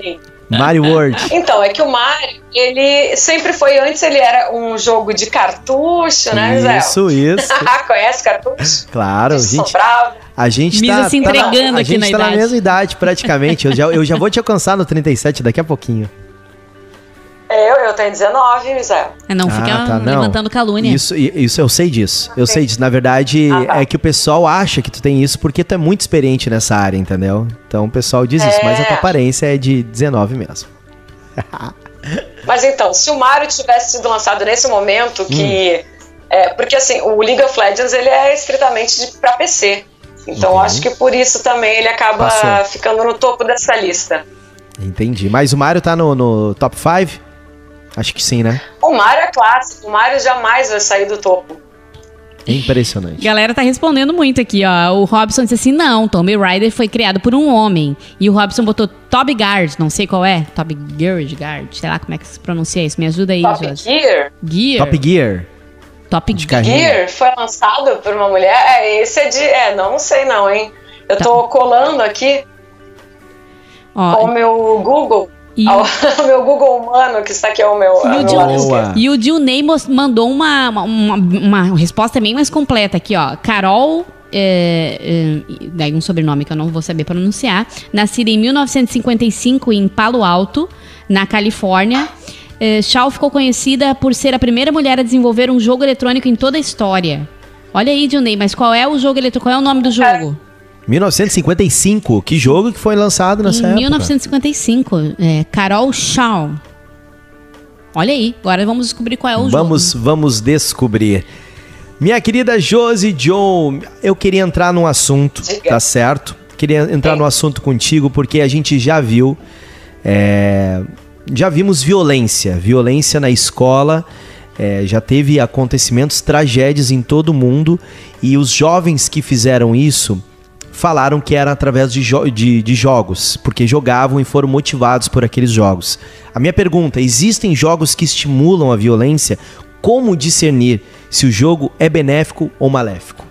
[SPEAKER 3] Sim.
[SPEAKER 1] Mario <laughs> World.
[SPEAKER 3] Então, é que o Mario, ele sempre foi, antes ele era um jogo de cartucho, né,
[SPEAKER 1] Zé? Isso, isso. <laughs>
[SPEAKER 3] Conhece cartucho?
[SPEAKER 1] Claro,
[SPEAKER 3] que
[SPEAKER 1] gente. Sobrava. A gente
[SPEAKER 2] Misa
[SPEAKER 1] tá,
[SPEAKER 2] se entregando
[SPEAKER 1] tá na, a
[SPEAKER 2] aqui
[SPEAKER 1] gente
[SPEAKER 2] na
[SPEAKER 1] tá
[SPEAKER 2] idade.
[SPEAKER 1] na mesma idade, praticamente. Eu já, eu já vou te alcançar no 37 daqui a pouquinho.
[SPEAKER 3] Eu, eu tenho 19, Zé.
[SPEAKER 2] É, não
[SPEAKER 1] Ah,
[SPEAKER 2] fica
[SPEAKER 1] tá, não.
[SPEAKER 2] levantando calúnia.
[SPEAKER 1] Isso, isso eu sei disso. Eu sei disso. Na verdade,
[SPEAKER 3] Ah, tá.
[SPEAKER 1] é que o pessoal acha que tu tem isso porque tu é muito experiente nessa área, entendeu? Então o pessoal diz isso, mas a tua
[SPEAKER 3] É.
[SPEAKER 1] aparência é de 19 mesmo. <laughs>
[SPEAKER 3] Mas então, se o Mario tivesse sido lançado nesse momento, que.
[SPEAKER 1] Hum.
[SPEAKER 3] É, porque assim, o League of Legends ele é estritamente de, pra PC. Então
[SPEAKER 1] Uhum.
[SPEAKER 3] acho que por isso também ele acaba
[SPEAKER 1] Passou.
[SPEAKER 3] ficando no topo dessa lista.
[SPEAKER 1] Entendi. Mas o Mario tá no, no top 5? Acho que sim, né?
[SPEAKER 3] O Mario é clássico, o Mario jamais vai sair do topo.
[SPEAKER 1] Impressionante.
[SPEAKER 2] Galera tá respondendo muito aqui, ó. O Robson disse assim: não, Tomb Raider foi criado por um homem. E o Robson botou Toby Gard, não sei qual é. Toby Gard, Gard, sei lá como é que se pronuncia isso. Me ajuda aí,
[SPEAKER 3] Top
[SPEAKER 2] Jorge.
[SPEAKER 3] Gear?
[SPEAKER 2] Gear.
[SPEAKER 1] Top Gear.
[SPEAKER 2] Top
[SPEAKER 1] de
[SPEAKER 2] Gear.
[SPEAKER 3] Gear foi lançado por uma mulher? É, esse é de. É, não, sei não, hein? Eu tô colando aqui
[SPEAKER 2] Ó,
[SPEAKER 3] ao meu Google.
[SPEAKER 2] E-
[SPEAKER 3] Ao, ao <laughs> meu Google humano, que está aqui meu,
[SPEAKER 2] E
[SPEAKER 3] ao
[SPEAKER 2] o
[SPEAKER 3] meu
[SPEAKER 2] Dil-
[SPEAKER 3] lado
[SPEAKER 1] Boa.
[SPEAKER 3] esquerdo.
[SPEAKER 2] E o Dilney mos- mandou uma, uma, uma, uma resposta bem mais completa aqui, ó. Carol. É, é, daí um sobrenome que eu não vou saber pronunciar. Nascida em 1955 em Palo Alto, na Califórnia. É, Shaw ficou conhecida por ser a primeira mulher a desenvolver um jogo eletrônico em toda a história. Olha aí, Dilney, mas qual é o jogo eletrônico? Qual é o nome do jogo?
[SPEAKER 1] 1955. Que jogo que foi lançado nessa
[SPEAKER 2] em
[SPEAKER 1] época?
[SPEAKER 2] 1955. É, Carol Shaw. Olha aí, agora vamos descobrir qual é o
[SPEAKER 1] Vamos,
[SPEAKER 2] jogo.
[SPEAKER 1] vamos descobrir. Minha querida Josie Joe, eu queria entrar num assunto, tá certo? Queria entrar
[SPEAKER 3] Sim.
[SPEAKER 1] no assunto contigo porque a gente já viu, é, já vimos violência, violência na escola, é, já teve acontecimentos, tragédias em todo o mundo e os jovens que fizeram isso falaram que era através de, jo- de- de jogos, porque jogavam e foram motivados por aqueles jogos. A minha pergunta: existem jogos que estimulam a violência? Como discernir se o jogo é benéfico ou maléfico?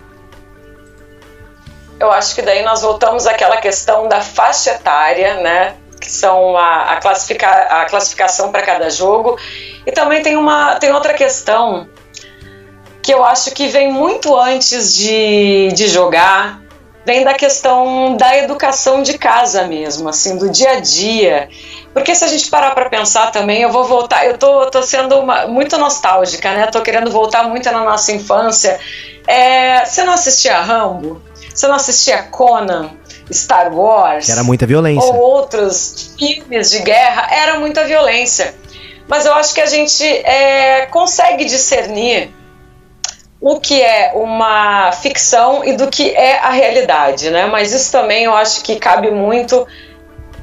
[SPEAKER 3] Eu acho que daí nós voltamos àquela questão da faixa etária, né? Que são a, a, classifica, a classificação para cada jogo. E também tem, uma, tem outra questão que eu acho que vem muito antes de, de jogar, vem da questão da educação de casa mesmo, assim, do dia a dia. Porque se a gente parar para pensar também, eu vou voltar, eu tô, tô sendo uma- muito nostálgica, né? Tô querendo voltar muito na nossa infância. É, você não assistia Rambo? Você não assistia Conan? Star Wars?
[SPEAKER 1] Que era muita violência.
[SPEAKER 3] ou outros filmes de guerra, era muita violência. Mas eu acho que a gente é, consegue discernir o que é uma ficção e do que é a realidade, né? Mas isso também eu acho que cabe muito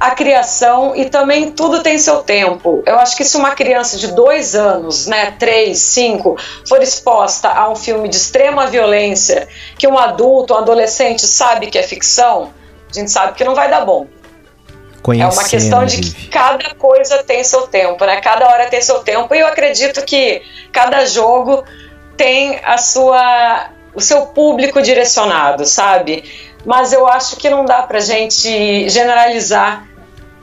[SPEAKER 3] à criação e também tudo tem seu tempo. Eu acho que se uma criança de dois anos, né, três, cinco, for exposta a um filme de extrema violência, que um adulto, um adolescente sabe que é ficção, a gente sabe que não vai dar bom. É
[SPEAKER 1] Conhecendo,
[SPEAKER 3] uma questão de que cada coisa tem seu tempo, né? Cada hora tem seu tempo. E eu acredito que cada jogo tem a sua, o seu público direcionado, sabe? Mas eu acho que não dá pra gente generalizar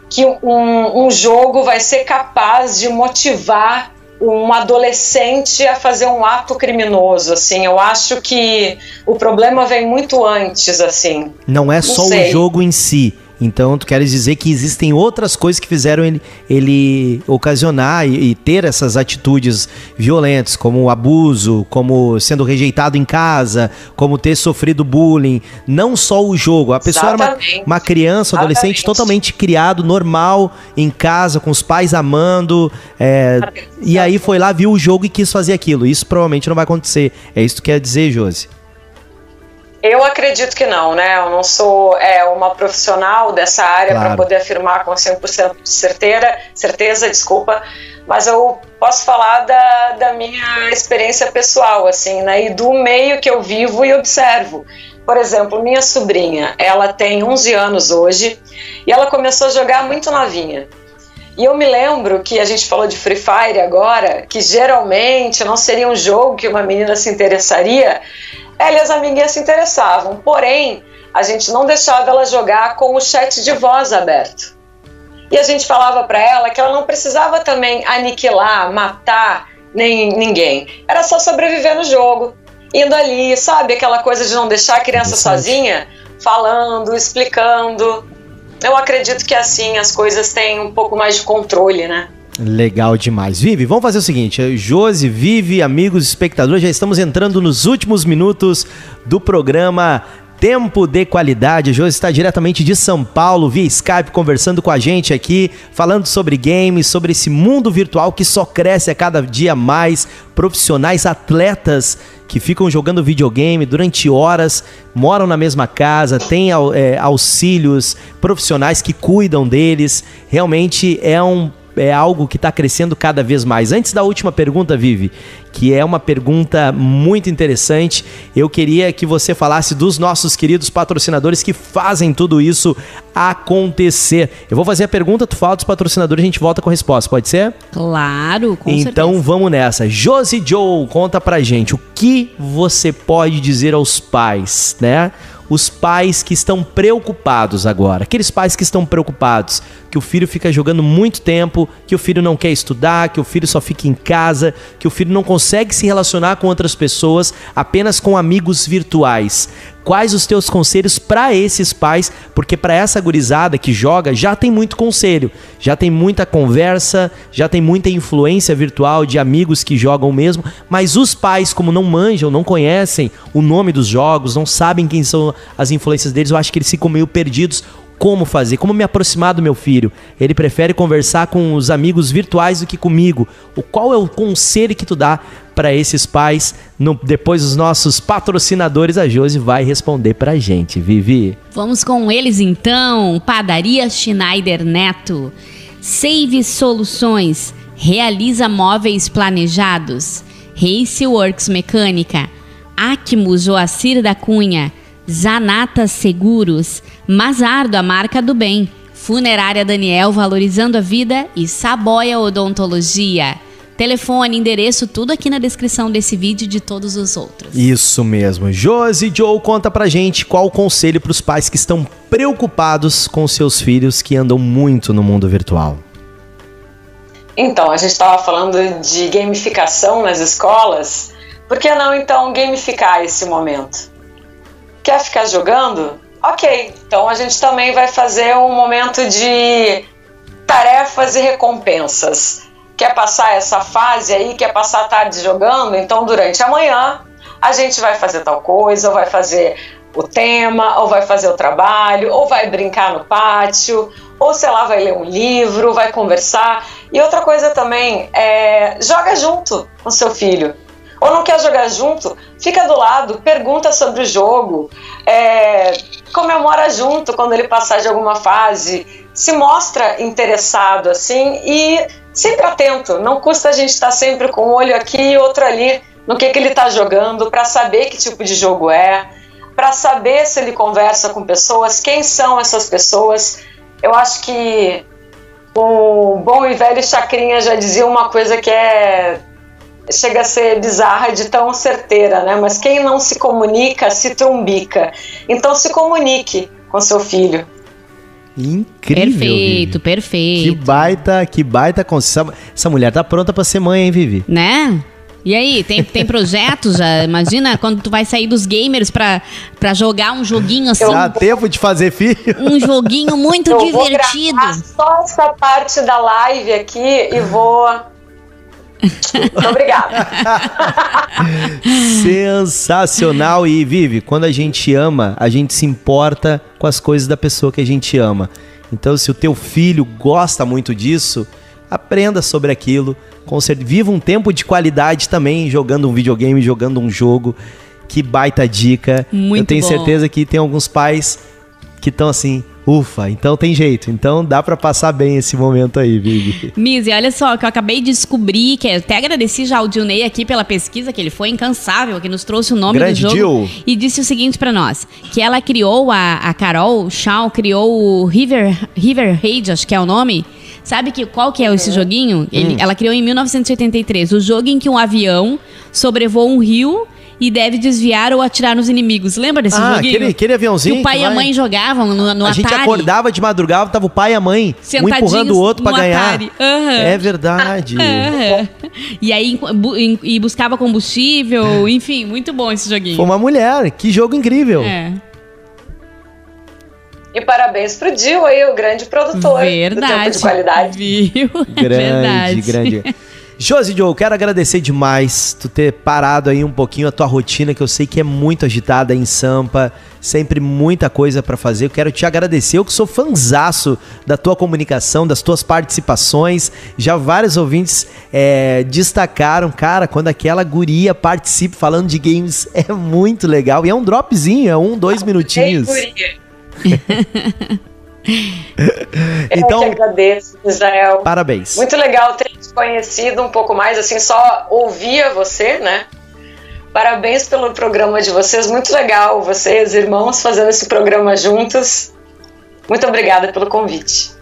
[SPEAKER 3] que um, um jogo vai ser capaz de motivar um adolescente a fazer um ato criminoso, assim. Eu acho que o problema vem muito antes, assim.
[SPEAKER 1] Não é só o jogo em si. Então, tu queres dizer que existem outras coisas que fizeram ele, ele ocasionar e, e ter essas atitudes violentas, como abuso, como sendo rejeitado em casa, como ter sofrido bullying. Não só o jogo. A pessoa era uma,
[SPEAKER 3] Exatamente.
[SPEAKER 1] uma criança, um adolescente
[SPEAKER 3] Exatamente.
[SPEAKER 1] totalmente criado, normal, em casa, com os pais amando. é, e aí foi lá, viu o jogo e quis fazer aquilo. Isso provavelmente não vai acontecer. É isso que tu quer dizer, Josi.
[SPEAKER 3] Eu acredito que não, né? Eu não sou é, uma profissional dessa área
[SPEAKER 1] Claro.
[SPEAKER 3] para poder afirmar com 100% de certeira, certeza, desculpa, mas eu posso falar da, da minha experiência pessoal, assim, né? E do meio que eu vivo e observo. Por exemplo, minha sobrinha, ela tem 11 anos hoje e ela começou a jogar muito novinha. E eu me lembro que a gente falou de Free Fire agora, que geralmente não seria um jogo que uma menina se interessaria, ela e as amiguinhas se interessavam. Porém, a gente não deixava ela jogar com o chat de voz aberto. E a gente falava para ela que ela não precisava também aniquilar, matar nem ninguém. Era só sobreviver no jogo, indo ali, sabe? Aquela coisa de não deixar a criança sozinha, falando, explicando. Eu acredito que assim as coisas têm um pouco mais de controle, né?
[SPEAKER 1] Legal demais. Vive, vamos fazer o seguinte: Josi, Vive, amigos espectadores, já estamos entrando nos últimos minutos do programa Tempo de qualidade. Josi está diretamente de São Paulo, via Skype, conversando com a gente aqui, falando sobre games, sobre esse mundo virtual que só cresce a cada dia mais. Profissionais, atletas que ficam jogando videogame durante horas, moram na mesma casa, têm é, auxílios profissionais que cuidam deles. Realmente é um é algo que está crescendo cada vez mais. Antes da última pergunta, Vivi, que é uma pergunta muito interessante, eu queria que você falasse dos nossos queridos patrocinadores que fazem tudo isso acontecer. Eu vou fazer a pergunta, tu fala dos patrocinadores, a gente volta com a resposta, pode ser?
[SPEAKER 2] Claro,
[SPEAKER 1] com Então certeza. vamos nessa. Josi Joe, conta pra gente o que você pode dizer aos pais, né? Os pais que estão preocupados agora. Aqueles pais que estão preocupados que o filho fica jogando muito tempo, que o filho não quer estudar, que o filho só fica em casa, que o filho não consegue se relacionar com outras pessoas, apenas com amigos virtuais. Quais os teus conselhos para esses pais? Porque para essa gurizada que joga já tem muito conselho, já tem muita conversa, já tem muita influência virtual de amigos que jogam mesmo, mas os pais, como não manjam, não conhecem o nome dos jogos, não sabem quem são as influências deles, eu acho que eles ficam meio perdidos como fazer, como me aproximar do meu filho. Ele prefere conversar com os amigos virtuais do que comigo. O qual é o conselho que tu dá para esses pais? No, depois os nossos patrocinadores, a Josi vai responder pra gente, Vivi.
[SPEAKER 2] Vamos com eles então. Padaria Schneider Neto. Save Soluções. Realiza móveis planejados. Race Works Mecânica. Acmo Joacir da Cunha. Zanata Seguros, Mazardo, a marca do bem, Funerária Daniel valorizando a vida e Saboia Odontologia. Telefone, endereço, tudo aqui na descrição desse vídeo e de todos os outros.
[SPEAKER 1] Isso mesmo. Josi Joe conta pra gente qual o conselho para os pais que estão preocupados com seus filhos que andam muito no mundo virtual.
[SPEAKER 3] Então, a gente estava falando de gamificação nas escolas. Por que não então gamificar esse momento? Quer ficar jogando? Ok, então a gente também vai fazer um momento de tarefas e recompensas. Quer passar essa fase aí, quer passar a tarde jogando? Então durante a manhã a gente vai fazer tal coisa, ou vai fazer o tema, ou vai fazer o trabalho, ou vai brincar no pátio, ou sei lá, vai ler um livro, vai conversar. E outra coisa também, é, joga junto com seu filho ou não quer jogar junto, fica do lado, pergunta sobre o jogo, é, comemora junto quando ele passar de alguma fase, se mostra interessado assim e sempre atento. Não custa a gente estar sempre com um olho aqui e outro ali no que, que ele está jogando para saber que tipo de jogo é, para saber se ele conversa com pessoas, quem são essas pessoas. Eu acho que o bom e velho Chacrinha já dizia uma coisa que é chega a ser bizarra de tão certeira, né? Mas quem não se comunica se trumbica. Então se comunique com seu filho.
[SPEAKER 1] Incrível.
[SPEAKER 2] Perfeito, Vivi. perfeito.
[SPEAKER 1] Que baita, que baita essa, essa mulher tá pronta para ser mãe, hein, Vivi?
[SPEAKER 2] Né? E aí, tem, tem projetos já? <laughs> Imagina quando tu vai sair dos gamers pra, pra jogar um joguinho assim.
[SPEAKER 1] Dá tempo de fazer filho?
[SPEAKER 2] Um joguinho muito Eu divertido. Vou
[SPEAKER 3] só essa parte da live aqui e vou obrigada. <laughs>
[SPEAKER 1] Sensacional. E, Vive, quando a gente ama, a gente se importa com as coisas da pessoa que a gente ama. Então, se o teu filho gosta muito disso, aprenda sobre aquilo. Viva um tempo de qualidade também jogando um videogame, jogando um jogo. Que baita dica.
[SPEAKER 2] Muito
[SPEAKER 1] Eu tenho
[SPEAKER 2] bom.
[SPEAKER 1] certeza que tem alguns pais que estão assim, Ufa, então tem jeito. Então dá para passar bem esse momento aí, Vivi. <laughs>
[SPEAKER 2] Mizzy, olha só, que eu acabei de descobrir, que eu até agradeci já ao Dilney aqui pela pesquisa, que ele foi incansável, que nos trouxe o nome
[SPEAKER 1] Grande
[SPEAKER 2] do
[SPEAKER 1] jogo.
[SPEAKER 2] Jill. E disse o seguinte para nós, que ela criou, a, a Carol Shaw criou o River, River Raid, acho que é o nome, Sabe que, qual que é esse joguinho? Ele, hum. Ela criou em 1983. O jogo em que um avião sobrevoa um rio e deve desviar ou atirar nos inimigos. Lembra desse ah, joguinho?
[SPEAKER 1] Aquele, aquele aviãozinho.
[SPEAKER 2] Que o pai que e a mãe jogavam no, no
[SPEAKER 1] a
[SPEAKER 2] Atari. A
[SPEAKER 1] gente acordava de madrugada, tava o pai e a mãe um empurrando o outro para ganhar. Uhum. É verdade.
[SPEAKER 2] Uhum. E aí e buscava combustível, <laughs> enfim, muito bom esse joguinho.
[SPEAKER 1] Foi uma mulher, que jogo incrível. É.
[SPEAKER 3] E parabéns pro Dil aí, o grande produtor
[SPEAKER 2] Verdade. do tempo
[SPEAKER 3] de qualidade.
[SPEAKER 2] Viu? <laughs>
[SPEAKER 1] Grande, Verdade. grande. <laughs> Josi Joe, quero agradecer demais tu ter parado aí um pouquinho a tua rotina, que eu sei que é muito agitada em Sampa, sempre muita coisa para fazer. Eu quero te agradecer, eu que sou fanzaço da tua comunicação, das tuas participações. Já vários ouvintes é, destacaram, cara, quando aquela guria participa falando de games, <laughs> é muito legal. E é um dropzinho, é um, dois <laughs> minutinhos. Ei, guria. <laughs> <laughs>
[SPEAKER 3] então, Eu que agradeço, Israel.
[SPEAKER 1] Parabéns.
[SPEAKER 3] Muito legal ter te conhecido um pouco mais, assim, só ouvia você, né? Parabéns pelo programa de vocês, muito legal vocês, irmãos, fazendo esse programa juntos. Muito obrigada pelo convite.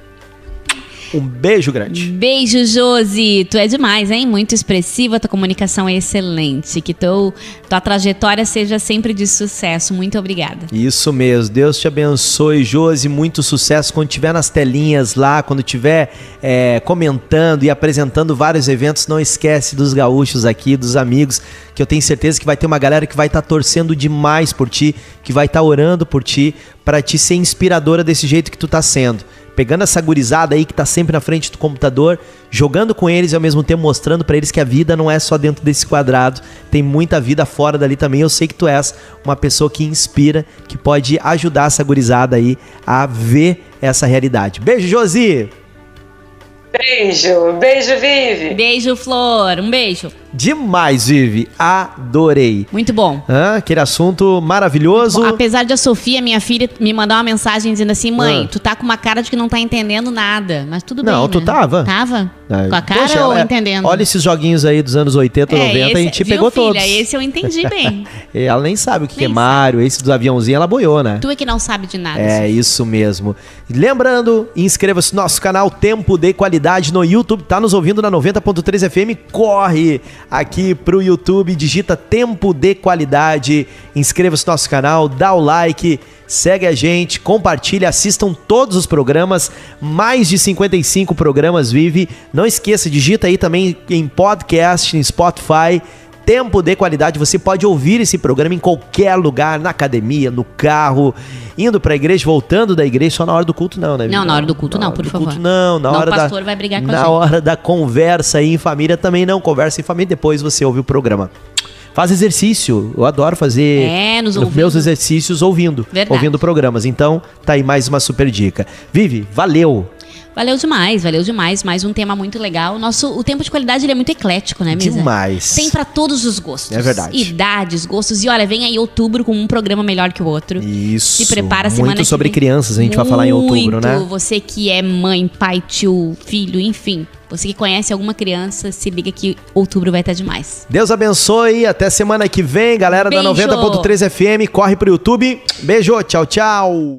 [SPEAKER 1] Um beijo grande.
[SPEAKER 2] Beijo, Josi. Tu é demais, hein? Muito expressiva, tua comunicação é excelente. Que teu, tua trajetória seja sempre de sucesso. Muito obrigada.
[SPEAKER 1] Isso mesmo. Deus te abençoe, Josi. Muito sucesso quando tiver nas telinhas lá, quando tiver é, comentando e apresentando vários eventos. Não esquece dos gaúchos aqui, dos amigos, que eu tenho certeza que vai ter uma galera que vai estar tá torcendo demais por ti, que vai estar tá orando por ti, para te ser inspiradora desse jeito que tu tá sendo pegando essa gurizada aí que tá sempre na frente do computador, jogando com eles e ao mesmo tempo mostrando para eles que a vida não é só dentro desse quadrado, tem muita vida fora dali também. Eu sei que tu és uma pessoa que inspira, que pode ajudar essa gurizada aí a ver essa realidade. Beijo, Josi!
[SPEAKER 3] Beijo, beijo, Vive.
[SPEAKER 2] Beijo, Flor. Um beijo.
[SPEAKER 1] Demais, Vive. Adorei.
[SPEAKER 2] Muito bom.
[SPEAKER 1] Ah, aquele assunto maravilhoso.
[SPEAKER 2] Apesar de a Sofia, minha filha, me mandar uma mensagem dizendo assim: mãe, ah. tu tá com uma cara de que não tá entendendo nada. Mas tudo bem.
[SPEAKER 1] Não, tu
[SPEAKER 2] né?
[SPEAKER 1] tava.
[SPEAKER 2] Tava? É. Com a cara Poxa, ou é, entendendo?
[SPEAKER 1] Olha esses joguinhos aí dos anos 80, é, 90, esse, a gente viu, pegou filha, todos.
[SPEAKER 2] Esse eu entendi <laughs> bem.
[SPEAKER 1] ela nem sabe o que, que é Mario, esse dos aviãozinhos, ela boiou, né?
[SPEAKER 2] Tu é que não sabe de nada.
[SPEAKER 1] É, isso mesmo. Lembrando, inscreva-se no nosso canal Tempo de Qualidade no YouTube. Tá nos ouvindo na 90.3 FM? Corre aqui pro YouTube, digita Tempo de Qualidade, inscreva-se no nosso canal, dá o like, segue a gente, compartilha, assistam todos os programas, mais de 55 programas vive. Não esqueça, digita aí também em podcast, em Spotify. Tempo de qualidade, você pode ouvir esse programa em qualquer lugar, na academia, no carro, indo para a igreja, voltando da igreja, só na hora do culto não, né?
[SPEAKER 2] Não, na hora do culto não, por favor. Culto,
[SPEAKER 1] não, na não, hora
[SPEAKER 2] da o pastor
[SPEAKER 1] da,
[SPEAKER 2] vai brigar com
[SPEAKER 1] Na hora da conversa aí em família também não, conversa em família, depois você ouve o programa. Faz exercício. Eu adoro fazer
[SPEAKER 2] é, nos
[SPEAKER 1] meus exercícios ouvindo, Verdade. ouvindo programas. Então, tá aí mais uma super dica. Vive, valeu.
[SPEAKER 2] Valeu demais, valeu demais. Mais um tema muito legal. Nosso, o tempo de qualidade ele é muito eclético, né, Misa?
[SPEAKER 1] Demais.
[SPEAKER 2] Tem para todos os gostos.
[SPEAKER 1] É verdade.
[SPEAKER 2] Idades, gostos. E olha, vem aí outubro com um programa melhor que o outro.
[SPEAKER 1] Isso.
[SPEAKER 2] Se prepara a semana
[SPEAKER 1] Muito sobre crianças, a gente muito. vai falar em outubro, né?
[SPEAKER 2] Você que é mãe, pai, tio, filho, enfim. Você que conhece alguma criança, se liga que outubro vai estar demais.
[SPEAKER 1] Deus abençoe. Até semana que vem, galera Beijo. da 90.3 FM. Corre pro YouTube. Beijo, tchau, tchau.